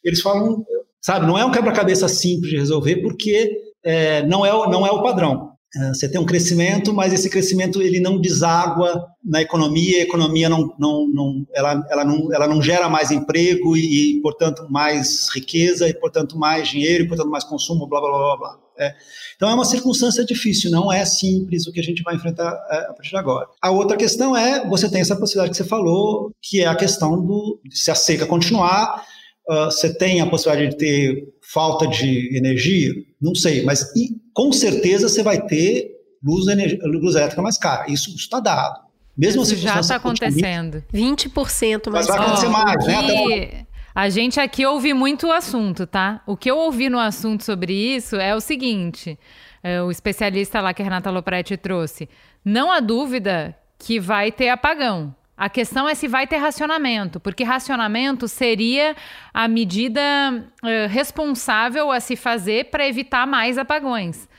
eles falam, sabe, não é um quebra-cabeça simples de resolver, porque é, não, é, não é o padrão. É, você tem um crescimento, mas esse crescimento ele não deságua na economia, a economia não, não, não, ela, ela, não, ela não gera mais emprego e, e, portanto, mais riqueza, e, portanto, mais dinheiro, e, portanto, mais consumo, blá, blá, blá, blá. É. Então é uma circunstância difícil, não é simples o que a gente vai enfrentar é, a partir de agora. A outra questão é, você tem essa possibilidade que você falou, que é a questão do se a seca continuar, você tem a possibilidade de ter falta de energia, não sei, mas e, com certeza você vai ter luz, luz elétrica mais cara. Isso está dado. Mesmo Isso já está acontecendo. 20% mais Mas vai acontecer mais, né? Até... A gente aqui ouve muito o assunto, tá? O que eu ouvi no assunto sobre isso é o seguinte: é, o especialista lá que a Renata Lopretti trouxe, não há dúvida que vai ter apagão. A questão é se vai ter racionamento, porque racionamento seria a medida uh, responsável a se fazer para evitar mais apagões.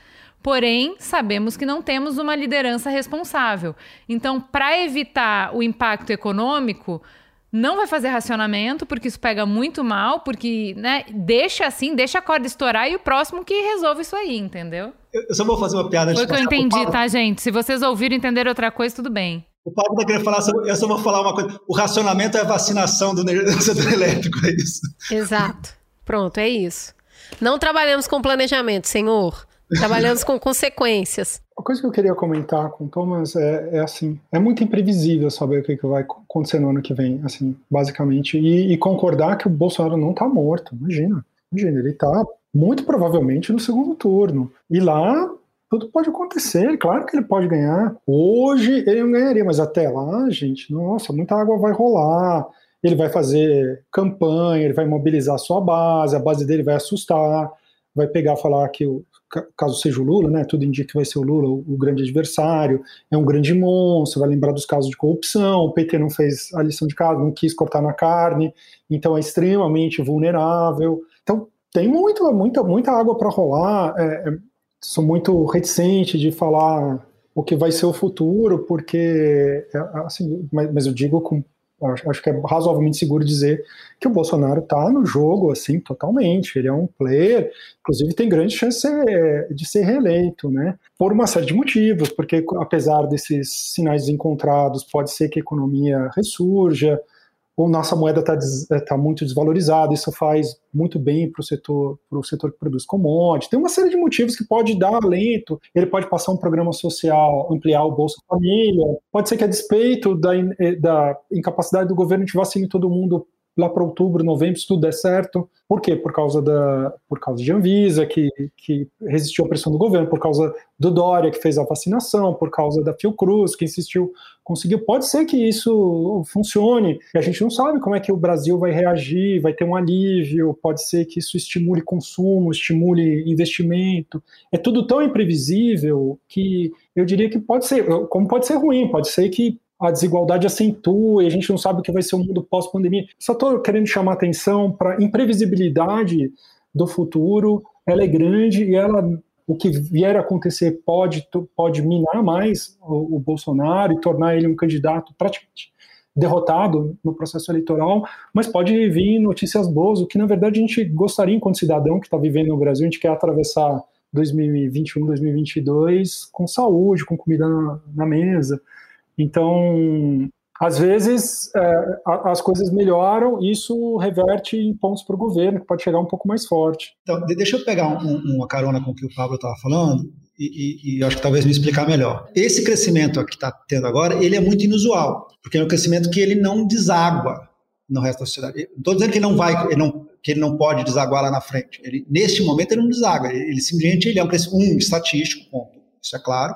Porém, sabemos que não temos uma liderança responsável. Então, para evitar o impacto econômico, não vai fazer racionamento, porque isso pega muito mal, porque, né, deixa assim, deixa a corda estourar e o próximo que resolve isso aí, entendeu? Eu só vou fazer uma piada. Foi o que eu entendi, tá, gente? Se vocês ouviram entender outra coisa, tudo bem. O Paulo tá querendo falar, eu só vou falar uma coisa. O racionamento é a vacinação do setor <laughs> elétrico, é isso. Exato. Pronto, é isso. Não trabalhamos com planejamento, senhor. Trabalhamos com consequências. A coisa que eu queria comentar com o Thomas é, é, assim, é muito imprevisível saber o que, que vai acontecer no ano que vem, assim, basicamente, e, e concordar que o Bolsonaro não está morto, imagina, imagina, ele está muito provavelmente no segundo turno, e lá tudo pode acontecer, claro que ele pode ganhar, hoje ele não ganharia, mas até lá, gente, nossa, muita água vai rolar, ele vai fazer campanha, ele vai mobilizar a sua base, a base dele vai assustar, vai pegar falar que caso seja o Lula, né, tudo indica que vai ser o Lula o, o, grande adversário, é um grande monstro, vai lembrar dos casos de corrupção, o PT não fez a lição de casa, não quis cortar na carne, então é extremamente vulnerável. Então tem muita, muita, muita água para rolar. É, é, sou muito reticente de falar o que vai ser o futuro, porque, é, assim, mas, mas eu digo com Acho, que é razoavelmente seguro dizer que o Bolsonaro está no jogo, assim, totalmente. Ele é um player, inclusive tem grande chance de ser reeleito, né? Por uma série de motivos, porque apesar desses sinais encontrados, pode ser que a economia ressurja, ou nossa moeda está é, tá muito desvalorizada, isso faz muito bem para o setor, pro setor que produz commodities. Tem uma série de motivos que pode dar alento, ele pode passar um programa social, ampliar o Bolsa Família, pode ser que a despeito da, eh, da incapacidade do governo de vacinar todo mundo lá para outubro, novembro, se tudo der certo. Por quê? Por causa da por causa de Anvisa, que, que resistiu à pressão do governo, por causa do Dória, que fez a vacinação, por causa da Fiocruz, que insistiu, conseguiu. Pode ser que isso funcione, e a gente não sabe como é que o Brasil vai reagir, vai ter um alívio, pode ser que isso estimule consumo, estimule investimento. É tudo tão imprevisível que eu diria que pode ser, como pode ser ruim, pode ser que a desigualdade acentua e a gente não sabe o que vai ser o mundo pós-pandemia. Só estou querendo chamar atenção para a imprevisibilidade do futuro, ela é grande e ela o que vier a acontecer pode, pode minar mais o, o Bolsonaro e tornar ele um candidato praticamente derrotado no processo eleitoral, mas pode vir notícias boas, o que na verdade a gente gostaria, enquanto cidadão que está vivendo no Brasil, a gente quer atravessar 2021, 2022 com saúde, com comida na, na mesa, então, às vezes é, as coisas melhoram, isso reverte em pontos para o governo, que pode chegar um pouco mais forte. Então, deixa eu pegar um, uma carona com o que o Pablo estava falando e, e, e, acho que talvez me explicar melhor. Esse crescimento que está tendo agora, ele é muito inusual, porque é um crescimento que ele não deságua no resto da sociedade. Estou dizendo que ele não vai, ele não, que ele não pode desaguar lá na frente. Ele, neste momento ele não deságua, ele, ele simplesmente ele é um crescimento um, estatístico, ponto isso é claro.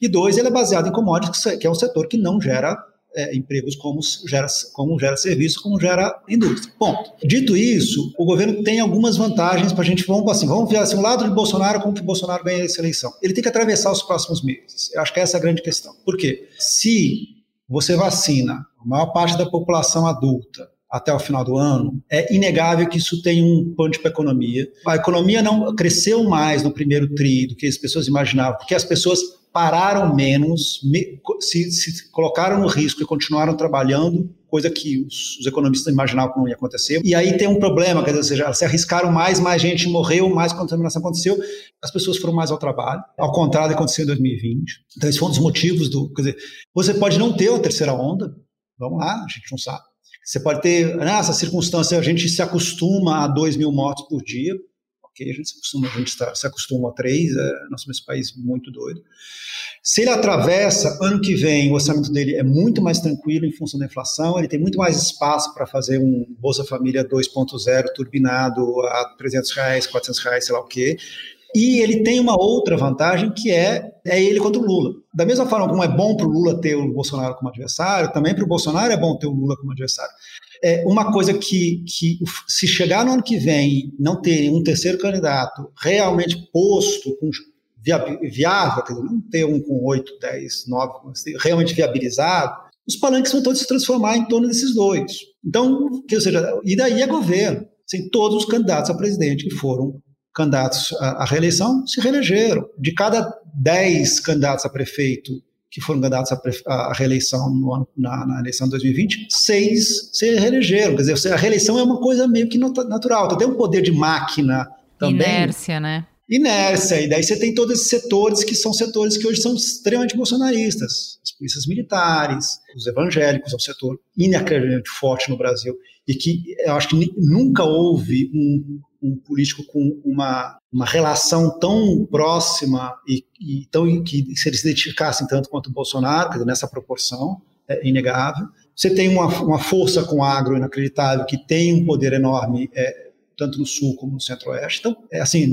E dois, ele é baseado em commodities, que é um setor que não gera é, empregos como gera, como gera serviço, como gera indústria. Ponto. Dito isso, o governo tem algumas vantagens para a gente, vamos assim, vamos ver assim, o lado de Bolsonaro, como que o Bolsonaro ganha essa eleição. Ele tem que atravessar os próximos meses. Eu acho que essa é a grande questão. Por quê? Se você vacina a maior parte da população adulta até o final do ano, é inegável que isso tem um punch para a economia. A economia não cresceu mais no primeiro tri do que as pessoas imaginavam, porque as pessoas pararam menos, se, se colocaram no risco e continuaram trabalhando, coisa que os, os, economistas imaginavam que não ia acontecer. E aí tem um problema, quer dizer, se arriscaram mais, mais gente morreu, mais contaminação aconteceu, as pessoas foram mais ao trabalho, ao contrário do que aconteceu em 2020. Então, esse foi um dos motivos do. Quer dizer, você pode não ter uma terceira onda, vamos lá, a gente não sabe. Você pode ter, nessa circunstância, a gente se acostuma a 2 mil mortos por dia, ok? A gente se acostuma, a, gente se acostuma a 3, é, nós somos país muito doido. Se ele atravessa, ano que vem, o orçamento dele é muito mais tranquilo em função da inflação, ele tem muito mais espaço para fazer um Bolsa Família 2.0 turbinado a 300 reais, 400 reais, sei lá o quê. E ele tem uma outra vantagem que é, é ele contra o Lula. Da mesma forma como é bom para o Lula ter o Bolsonaro como adversário, também para o Bolsonaro é bom ter o Lula como adversário. É uma coisa que, que, se chegar no ano que vem não ter um terceiro candidato realmente posto, com viável, dizer, não ter um com 8, 10, 9, realmente viabilizado, os palanques vão todos se transformar em torno desses dois. Então, ou seja, e daí é governo. Assim, todos os candidatos a presidente que foram candidatos à, reeleição se reelegeram. De cada 10 candidatos a prefeito que foram candidatos à, reeleição no, na, na, eleição de 2020, seis se reelegeram. Quer dizer, a reeleição é uma coisa meio que natural. Então, tem um poder de máquina também. Inércia, né? Inércia. E daí você tem todos esses setores que são setores que hoje são extremamente bolsonaristas. As polícias militares, os evangélicos, é um setor inacreditavelmente forte no Brasil. E que eu acho que nunca houve um um político com uma, uma relação tão próxima e, e tão que se eles se identificassem tanto quanto o Bolsonaro, nessa proporção, é inegável. Você tem uma, uma força com agro inacreditável, que tem um poder enorme, é, tanto no sul como no centro-oeste. Então, é assim,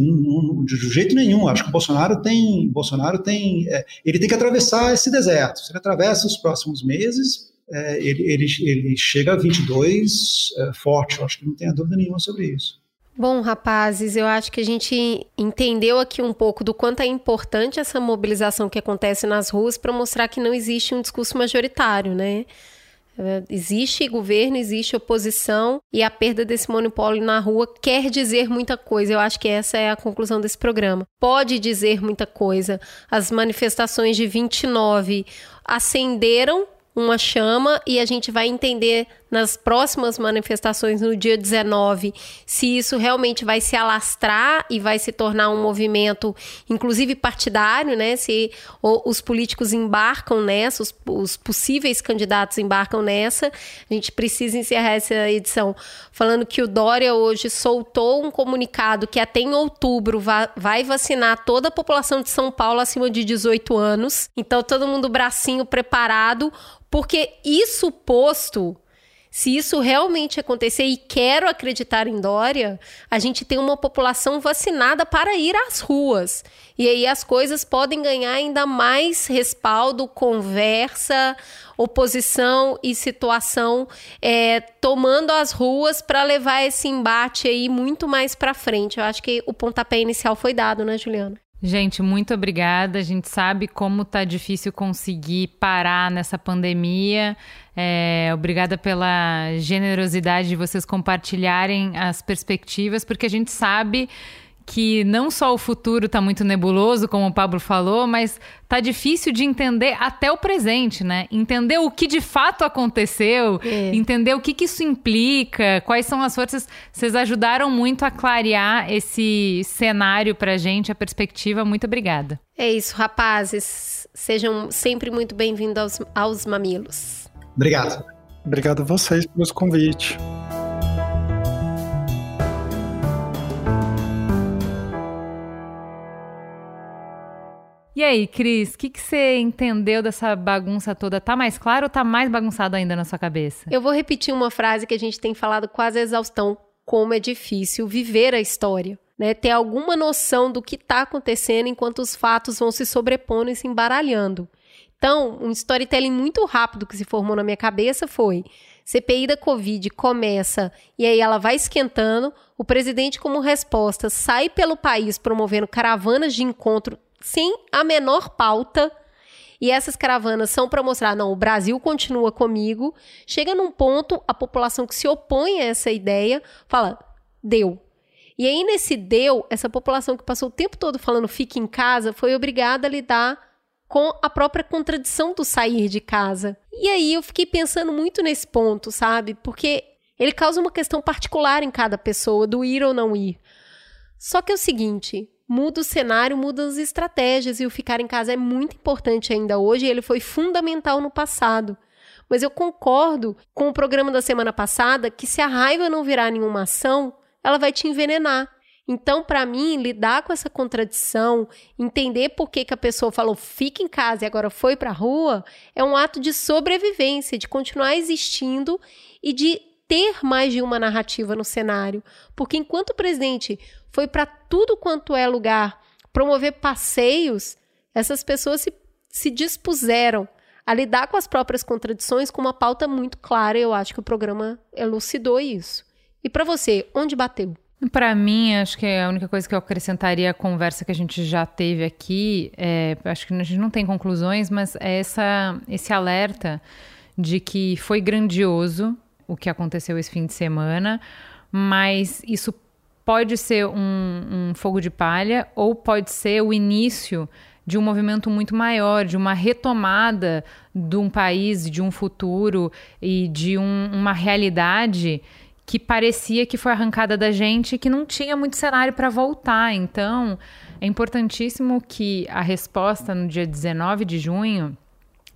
de jeito nenhum. Acho que o Bolsonaro tem, Bolsonaro tem, é, ele tem que atravessar esse deserto. Se ele atravessa os próximos meses, é, ele, ele, ele chega a 22 é, forte. Eu acho que não tenha dúvida nenhuma sobre isso. Bom, rapazes, eu acho que a gente entendeu aqui um pouco do quanto é importante essa mobilização que acontece nas ruas para mostrar que não existe um discurso majoritário, né? É, existe governo, existe oposição e a perda desse monopólio na rua quer dizer muita coisa. Eu acho que essa é a conclusão desse programa. Pode dizer muita coisa. As manifestações de 29 acenderam uma chama e a gente vai entender nas próximas manifestações no dia 19 se isso realmente vai se alastrar e vai se tornar um movimento, inclusive partidário, né? Se os políticos embarcam nessa, os, os possíveis candidatos embarcam nessa. A gente precisa encerrar essa edição falando que o Dória hoje soltou um comunicado que até em outubro vai vacinar toda a população de São Paulo acima de 18 anos. Então, todo mundo bracinho preparado porque isso posto, se isso realmente acontecer e quero acreditar em Dória, a gente tem uma população vacinada para ir às ruas. E aí as coisas podem ganhar ainda mais respaldo, conversa, oposição e situação é, tomando as ruas para levar esse embate aí muito mais para frente. Eu acho que o pontapé inicial foi dado, né, Juliana? Gente, muito obrigada. A gente sabe como tá difícil conseguir parar nessa pandemia. É, obrigada pela generosidade de vocês compartilharem as perspectivas, porque a gente sabe que não só o futuro está muito nebuloso, como o Pablo falou, mas tá difícil de entender até o presente, né? Entender o que de fato aconteceu, é. entender o que, que isso implica, quais são as forças. Vocês ajudaram muito a clarear esse cenário pra gente, a perspectiva. Muito obrigada. É isso, rapazes. Sejam sempre muito bem-vindos aos, aos mamilos. Obrigado. Obrigado a vocês pelo convite. E aí, Cris, o que, que você entendeu dessa bagunça toda? Tá mais claro ou tá mais bagunçado ainda na sua cabeça? Eu vou repetir uma frase que a gente tem falado quase a exaustão: como é difícil viver a história. Né, ter alguma noção do que está acontecendo enquanto os fatos vão se sobrepondo e se embaralhando. Então, um storytelling muito rápido que se formou na minha cabeça foi: CPI da Covid começa e aí ela vai esquentando. O presidente, como resposta, sai pelo país promovendo caravanas de encontro sem a menor pauta. E essas caravanas são para mostrar, não, o Brasil continua comigo. Chega num ponto, a população que se opõe a essa ideia fala, deu. E aí, nesse deu, essa população que passou o tempo todo falando fique em casa, foi obrigada a lidar com a própria contradição do sair de casa. E aí eu fiquei pensando muito nesse ponto, sabe? Porque ele causa uma questão particular em cada pessoa, do ir ou não ir. Só que é o seguinte, muda o cenário, muda as estratégias e o ficar em casa é muito importante ainda hoje e ele foi fundamental no passado. Mas eu concordo com o programa da semana passada que se a raiva não virar nenhuma ação, ela vai te envenenar. Então, para mim, lidar com essa contradição, entender por que, que a pessoa falou fica em casa e agora foi para a rua, é um ato de sobrevivência, de continuar existindo e de ter mais de uma narrativa no cenário. Porque enquanto o presidente foi para tudo quanto é lugar promover passeios, essas pessoas se, se dispuseram a lidar com as próprias contradições com uma pauta muito clara. Eu acho que o programa elucidou isso. E para você, onde bateu? Para mim, acho que a única coisa que eu acrescentaria à conversa que a gente já teve aqui, é, acho que a gente não tem conclusões, mas é essa, esse alerta de que foi grandioso o que aconteceu esse fim de semana, mas isso pode ser um, um fogo de palha ou pode ser o início de um movimento muito maior, de uma retomada de um país, de um futuro e de um, uma realidade que parecia que foi arrancada da gente e que não tinha muito cenário para voltar. Então, é importantíssimo que a resposta no dia 19 de junho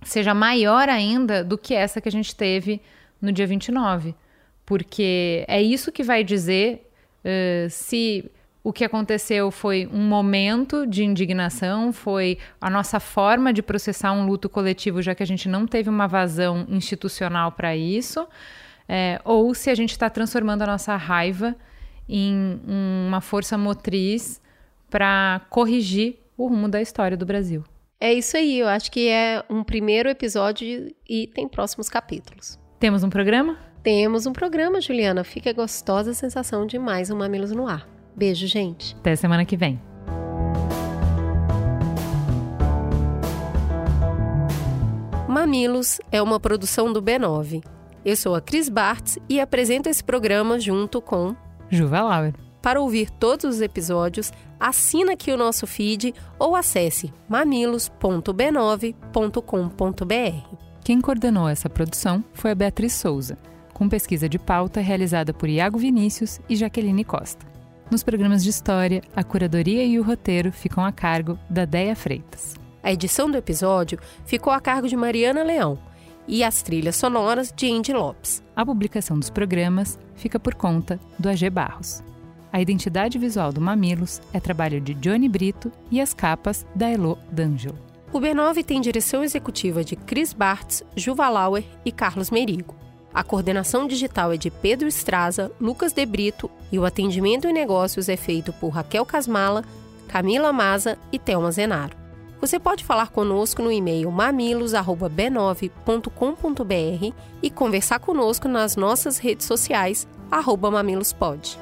seja maior ainda do que essa que a gente teve no dia 29. Porque é isso que vai dizer uh, se o que aconteceu foi um momento de indignação, foi a nossa forma de processar um luto coletivo, já que a gente não teve uma vazão institucional para isso, é, ou se a gente está transformando a nossa raiva em uma força motriz para corrigir o rumo da história do Brasil. É isso aí, eu acho que é um primeiro episódio e tem próximos capítulos. Temos um programa? Temos um programa, Juliana. Fica a gostosa sensação de mais um Mamilos no Ar. Beijo, gente. Até semana que vem. Mamilos é uma produção do B9. Eu sou a Cris Bartz e apresento esse programa junto com Juva Lauer. Para ouvir todos os episódios, assina aqui o nosso feed ou acesse mamilos.b9.com.br. Quem coordenou essa produção foi a Beatriz Souza, com pesquisa de pauta realizada por Iago Vinícius e Jaqueline Costa. Nos programas de história, a curadoria e o roteiro ficam a cargo da Deia Freitas. A edição do episódio ficou a cargo de Mariana Leão e as trilhas sonoras de Indy Lopes. A publicação dos programas fica por conta do AG Barros. A identidade visual do Mamilos é trabalho de Johnny Brito e as capas da Elo D'Angelo. O B9 tem direção executiva de Chris Bartz, Juva Lauer e Carlos Merigo. A coordenação digital é de Pedro Estraza, Lucas De Brito e o atendimento em negócios é feito por Raquel Casmala, Camila Maza e Thelma Zenaro. Você pode falar conosco no e-mail mamilos@b9.com.br e conversar conosco nas nossas redes sociais @mamilospod.